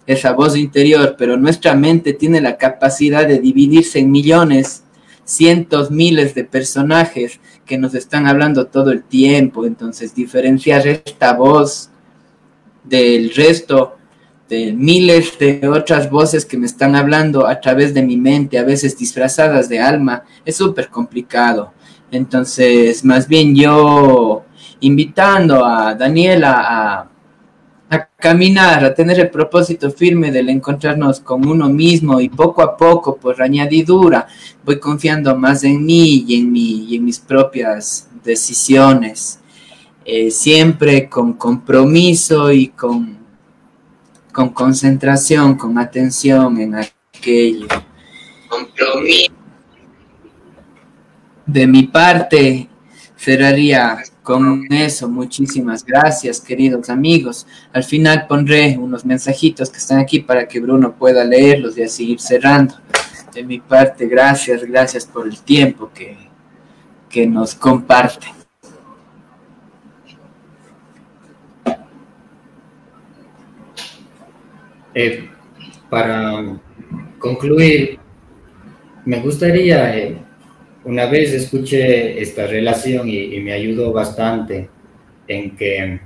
esa voz interior, pero nuestra mente tiene la capacidad de dividirse en millones, cientos, miles de personajes que nos están hablando todo el tiempo. Entonces, diferenciar esta voz del resto de miles de otras voces que me están hablando a través de mi mente, a veces disfrazadas de alma, es súper complicado. Entonces, más bien yo invitando a Daniela a a caminar, a tener el propósito firme del encontrarnos con uno mismo y poco a poco, por añadidura, voy confiando más en mí y en, mí, y en mis propias decisiones, eh, siempre con compromiso y con, con concentración, con atención en aquello. Compromiso. De mi parte, cerraría con eso, muchísimas gracias, queridos amigos. Al final pondré unos mensajitos que están aquí para que Bruno pueda leerlos y así ir cerrando. De mi parte, gracias, gracias por el tiempo que, que nos comparte. Eh, para concluir, me gustaría eh, una vez escuché esta relación y, me ayudó bastante en que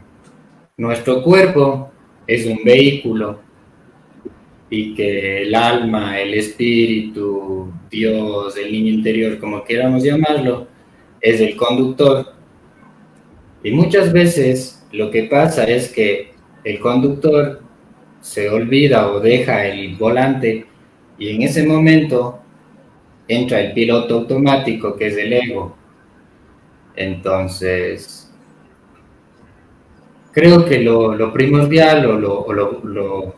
nuestro cuerpo es un vehículo y que el alma, el espíritu, Dios, el niño interior, como queramos llamarlo, es el conductor. Y muchas veces lo que pasa es que el conductor se olvida o deja el volante y en ese momento entra el piloto automático que es el ego. Entonces, creo que lo, primordial o, lo,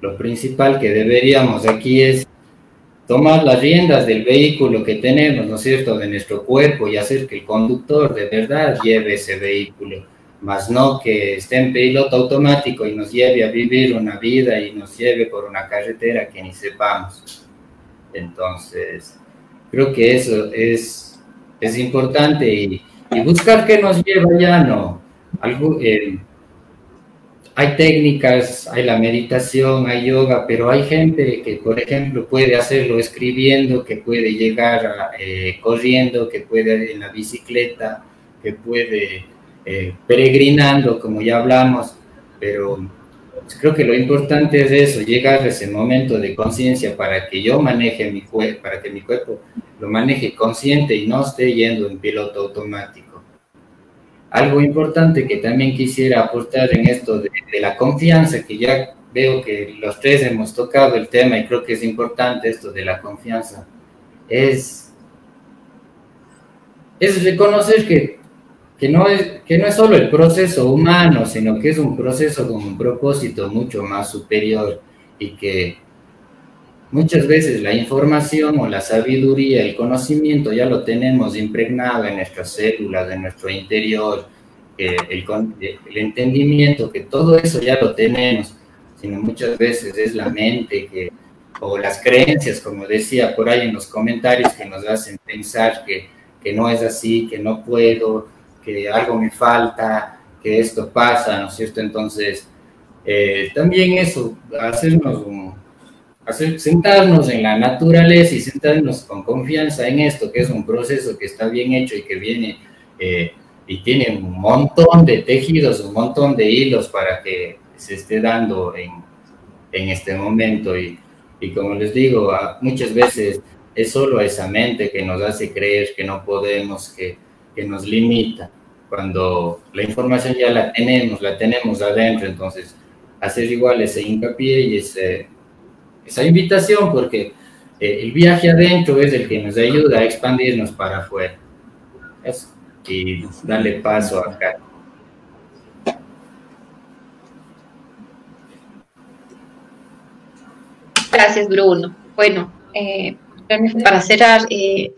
lo, principal que deberíamos aquí es tomar las riendas del vehículo que tenemos, ¿no es cierto?, de nuestro cuerpo y hacer que el conductor de verdad lleve ese vehículo, más no que esté en piloto automático y nos lleve a vivir una vida y nos lleve por una carretera que ni sepamos. Entonces, Creo que eso es, es importante y, buscar qué nos lleva ya, ¿no? Algo, eh, hay técnicas, hay la meditación, hay yoga, pero hay gente que, por ejemplo, puede hacerlo escribiendo, que puede llegar eh, corriendo, que puede en la bicicleta, que puede eh, peregrinando, como ya hablamos, pero creo que lo importante es eso, llegar a ese momento de conciencia para que yo maneje mi cuerpo, para que mi cuerpo lo maneje consciente y no esté yendo en piloto automático. Algo importante que también quisiera aportar en esto de, la confianza, que ya veo que los tres hemos tocado el tema y creo que es importante esto de la confianza, es, es reconocer que que no, es, que no es solo el proceso humano, sino que es un proceso con un propósito mucho más superior y que muchas veces la información o la sabiduría, el conocimiento ya lo tenemos impregnado en nuestras células, en nuestro interior, el, el entendimiento, que todo eso ya lo tenemos, sino muchas veces es la mente que, o las creencias, como decía por ahí en los comentarios, que nos hacen pensar que, que no es así, que no puedo, que algo me falta, que esto pasa, ¿no es cierto? Entonces, eh, también eso, hacernos un, hacer, sentarnos en la naturaleza y sentarnos con confianza en esto, que es un proceso que está bien hecho y que viene eh, y tiene un montón de tejidos, un montón de hilos para que se esté dando en, en este momento. Y, y como les digo, muchas veces es solo esa mente que nos hace creer que no podemos, que que nos limita. Cuando la información ya la tenemos, la tenemos adentro, entonces hacer igual ese hincapié y ese, esa invitación, porque eh, el viaje adentro es el que nos ayuda a expandirnos para afuera. Y darle paso acá. Gracias, Bruno. Bueno, eh, para cerrar, eh,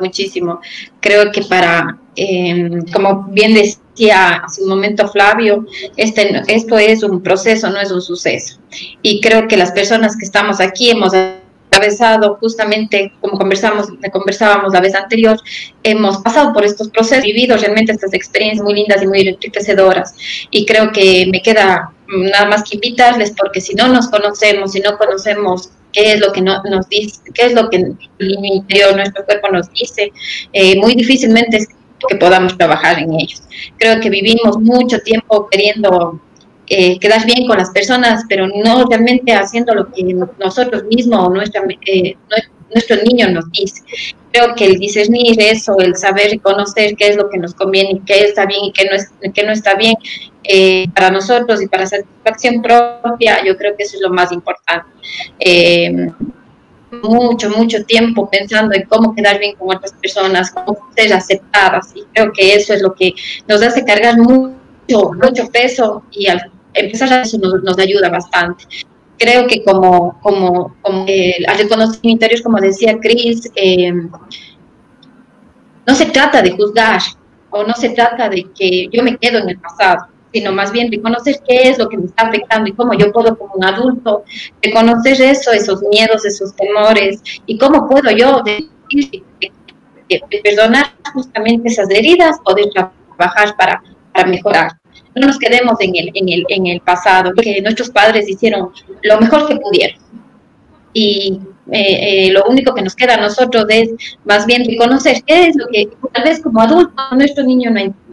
muchísimo. Creo que para, em, como bien decía hace un momento Flavio, este, esto es un proceso, no es un suceso. Y creo que las personas que estamos aquí hemos atravesado justamente, como conversamos, conversábamos la vez anterior, hemos pasado por estos procesos, vivido realmente estas experiencias muy lindas y muy enriquecedoras. Y creo que me queda nada más que invitarles, porque si no nos conocemos, si no conocemos qué es lo que no, nos dice, qué es lo que el interior, nuestro cuerpo nos dice, eh, muy difícilmente es que podamos trabajar en ellos. Creo que vivimos mucho tiempo queriendo eh, quedar bien con las personas, pero no realmente haciendo lo que nosotros mismos o nuestra, eh, nuestro niño nos dice. Creo que el discernir eso, el saber reconocer qué es lo que nos conviene, qué está bien y qué no, es, qué no está bien eh, para nosotros y para satisfacción propia, yo creo que eso es lo más importante. Eh, mucho, mucho tiempo pensando en cómo quedar bien con otras personas, cómo ser aceptadas. Y creo que eso es lo que nos hace cargar mucho, mucho peso y al empezar a eso nos, nos ayuda bastante. Creo que como, como, como eh, al reconocimiento interior, como decía Cris, eh, no se trata de juzgar o no se trata de que yo me quedo en el pasado sino más bien reconocer qué es lo que me está afectando y cómo yo puedo como un adulto reconocer eso, esos miedos, esos temores y cómo puedo yo perdonar justamente esas heridas, poder trabajar para, para mejorar. No nos quedemos en el, en, el, en el pasado, que nuestros padres hicieron lo mejor que pudieron. Y eh, eh, lo único que nos queda a nosotros es más bien reconocer qué es lo que tal vez como adulto nuestro niño no entiende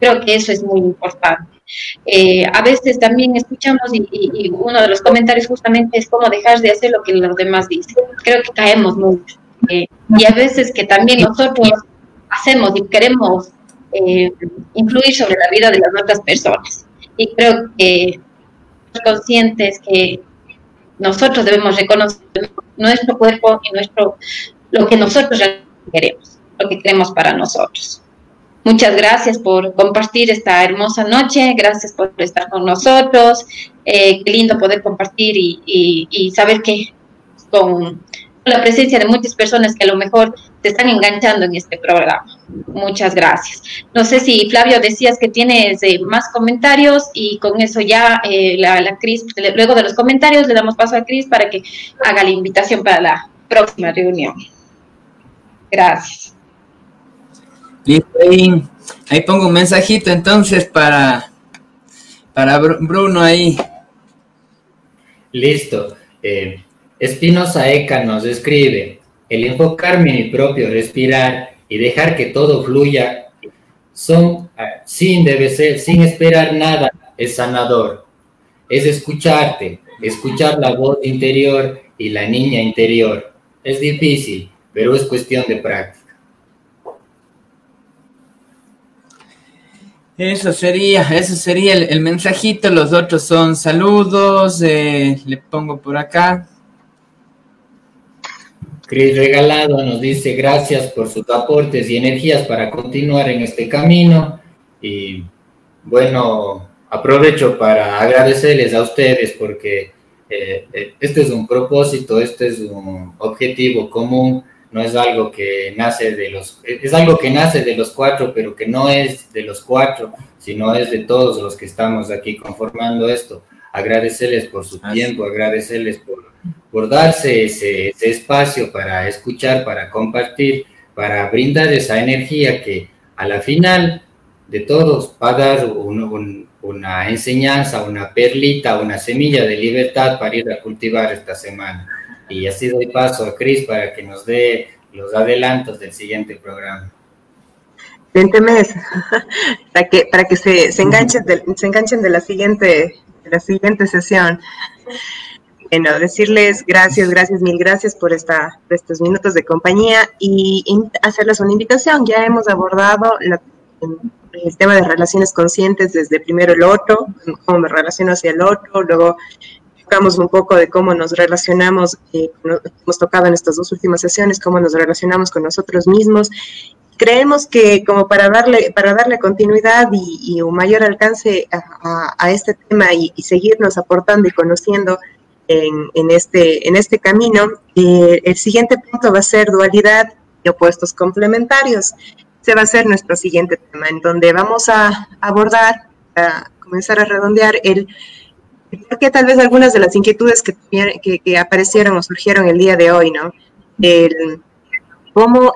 Creo que eso es muy importante. Eh, a veces también escuchamos y, uno de los comentarios justamente es cómo dejar de hacer lo que los demás dicen. Creo que caemos mucho. Eh, y a veces que también nosotros hacemos y queremos eh, influir sobre la vida de las otras personas. Y creo que conscientes que nosotros debemos reconocer nuestro cuerpo y nuestro lo que nosotros queremos, lo que queremos para nosotros. Muchas gracias por compartir esta hermosa noche, gracias por estar con nosotros. Eh, qué lindo poder compartir y, saber que con la presencia de muchas personas que a lo mejor te están enganchando en este programa. Muchas gracias. No sé si Flavio decías que tienes eh, más comentarios y con eso ya eh, la, la Cris, luego de los comentarios le damos paso a Cris para que haga la invitación para la próxima reunión. Gracias. Listo, ahí, ahí pongo un mensajito entonces para, para Bruno ahí. Listo. Eh, Espinosa Eca nos escribe, el enfocarme en mi propio respirar y dejar que todo fluya son sin debe ser, sin esperar nada, es sanador. Es escucharte, escuchar la voz interior y la niña interior. Es difícil, pero es cuestión de práctica. Eso sería, eso sería el, mensajito. Los otros son saludos. Eh, le pongo por acá. Cris Regalado nos dice gracias por sus aportes y energías para continuar en este camino. Y bueno, aprovecho para agradecerles a ustedes porque eh, eh, este es un propósito, este es un objetivo común no es algo que nace de los, es algo que nace de los cuatro, pero que no es de los cuatro, sino es de todos los que estamos aquí conformando esto. Agradecerles por su tiempo, agradecerles por, por darse ese, espacio para escuchar, para compartir, para brindar esa energía que a la final de todos va a dar una enseñanza, una perlita, una semilla de libertad para ir a cultivar esta semana. Y así doy paso a Cris para que nos dé los adelantos del siguiente programa. Siguiente mes, para que, para que se, se, enganchen de, se enganchen de la siguiente, la siguiente sesión. Bueno, decirles gracias, gracias, mil gracias por, esta, estos minutos de compañía y hacerles una invitación. Ya hemos abordado el tema de relaciones conscientes desde primero el otro, cómo me relaciono hacia el otro, luego tocamos un poco de cómo nos relacionamos, eh, hemos tocado en estas dos últimas sesiones, cómo nos relacionamos con nosotros mismos. Creemos que como para darle, para darle continuidad y, un mayor alcance a, este tema y, seguirnos aportando y conociendo en, en, este, en este camino, eh, el siguiente punto va a ser dualidad y opuestos complementarios. Ese va a ser nuestro siguiente tema, en donde vamos a abordar, a comenzar a redondear el porque tal vez algunas de las inquietudes que, que, aparecieron o surgieron el día de hoy, ¿no? El, ¿cómo,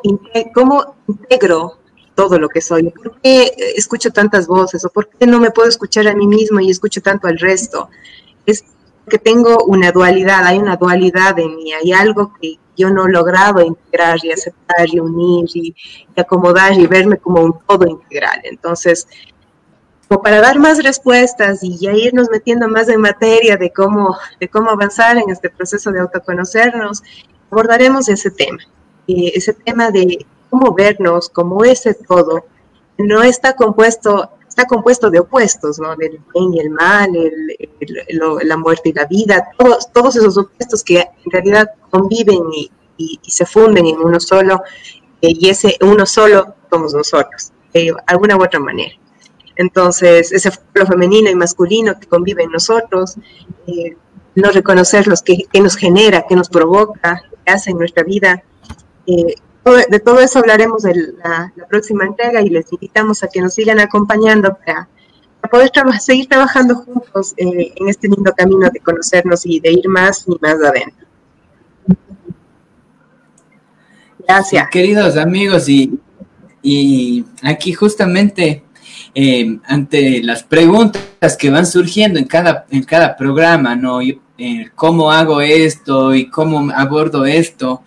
¿Cómo integro todo lo que soy? ¿Por qué escucho tantas voces? ¿O por qué no me puedo escuchar a mí mismo y escucho tanto al resto? Es que tengo una dualidad, hay una dualidad en mí, hay algo que yo no he logrado integrar y aceptar y unir y, y acomodar y verme como un todo integral. Entonces, como para dar más respuestas y ya irnos metiendo más en materia de cómo, de cómo avanzar en este proceso de autoconocernos, abordaremos ese tema, eh, ese tema de cómo vernos como ese todo. No está compuesto, está compuesto de opuestos, ¿no? Del bien y el mal, la muerte y la vida, todos, todos esos opuestos que en realidad conviven y, se funden en uno solo, eh, y ese uno solo somos nosotros, de alguna u otra manera. Entonces, ese lo femenino y masculino que convive en nosotros, eh, no reconocer los que, nos genera, que nos provoca, que hace en nuestra vida. Eh, de todo eso hablaremos en la, próxima entrega y les invitamos a que nos sigan acompañando para, poder seguir trabajando juntos eh, en este lindo camino de conocernos y de ir más y más adentro. Gracias. queridos amigos, y, y aquí justamente eh, ante las preguntas que van surgiendo en cada, en cada programa, ¿no? Eh, ¿Cómo hago esto y cómo abordo esto?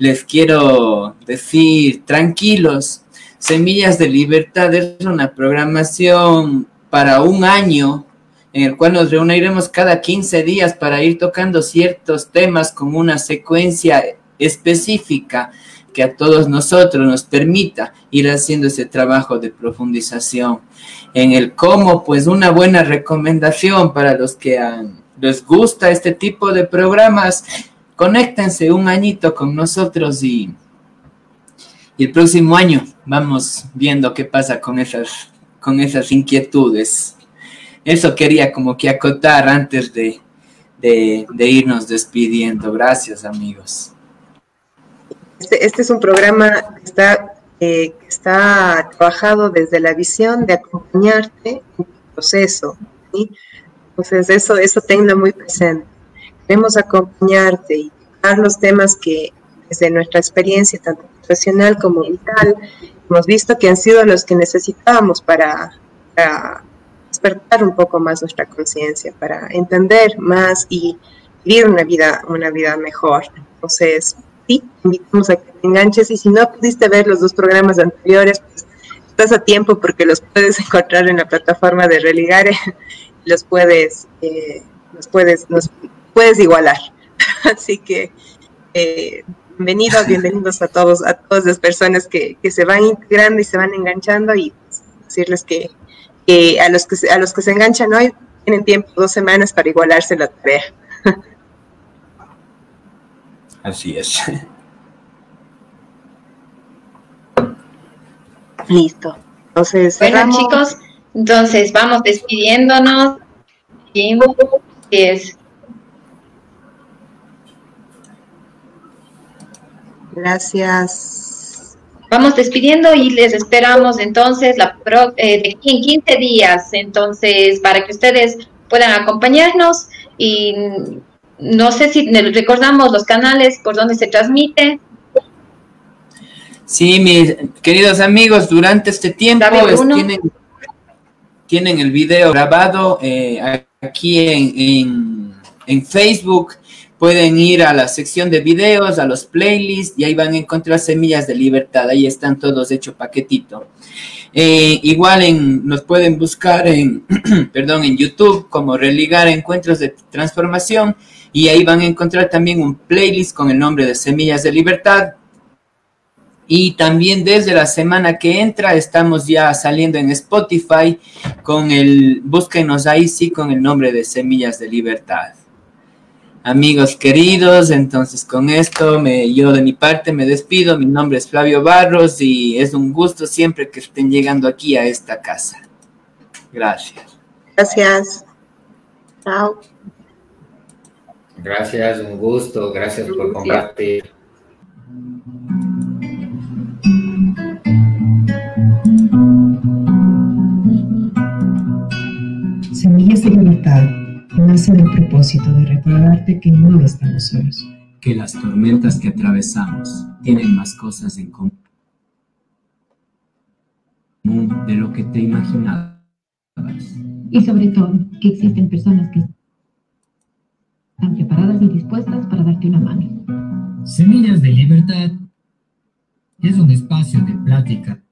Les quiero decir, tranquilos, Semillas de Libertad es una programación para un año en el cual nos reuniremos cada 15 días para ir tocando ciertos temas con una secuencia específica que a todos nosotros nos permita ir haciendo ese trabajo de profundización. En el cómo, pues una buena recomendación para los que les gusta este tipo de programas, conéctense un añito con nosotros y, y el próximo año vamos viendo qué pasa con esas, con esas inquietudes. Eso quería como que acotar antes de, de, irnos despidiendo. Gracias amigos. Este, este, es un programa que está, eh, está trabajado desde la visión de acompañarte en tu proceso. Entonces, eso, eso tenlo muy presente. Queremos acompañarte y dar los temas que desde nuestra experiencia, tanto profesional como vital, hemos visto que han sido los que necesitábamos para, para despertar un poco más nuestra conciencia, para entender más y vivir una vida, una vida mejor. Entonces, invitamos a que te enganches y si no pudiste ver los dos programas anteriores, pues estás a tiempo porque los puedes encontrar en la plataforma de Religare, los puedes, eh, los puedes, los puedes igualar. Así que eh, bienvenidos, bienvenidos a todos, a todas las personas que, que se van integrando y se van enganchando y decirles que, que, a los que a los que se enganchan hoy tienen tiempo dos semanas para igualarse la tarea. Así es. Listo. Entonces, bueno, chicos, entonces vamos despidiéndonos. Es. Gracias. Vamos despidiendo y les esperamos entonces la eh, de, en 15 días, entonces para que ustedes puedan acompañarnos y no sé si recordamos los canales por donde se transmite. Sí, mis queridos amigos, durante este tiempo tienen, tienen, el video grabado eh, aquí en, en, Facebook. Pueden ir a la sección de videos, a los playlists y ahí van a encontrar semillas de libertad. Ahí están todos hechos paquetito. Eh, igual en, nos pueden buscar en, perdón, en YouTube como Religar Encuentros de Transformación y ahí van a encontrar también un playlist con el nombre de Semillas de Libertad. Y también desde la semana que entra estamos ya saliendo en Spotify con el, búsquenos ahí sí con el nombre de Semillas de Libertad. Amigos queridos, entonces con esto me, yo de mi parte me despido. Mi nombre es Flavio Barros y es un gusto siempre que estén llegando aquí a esta casa. Gracias. Gracias. Chao. Gracias, un gusto, gracias por compartir. Semillas de libertad, nace del propósito de recordarte que no estamos solos. Que las tormentas que atravesamos tienen más cosas en común de lo que te imaginabas. Y sobre todo, que existen personas que están preparadas y dispuestas para darte una mano. Semillas de Libertad es un espacio de plática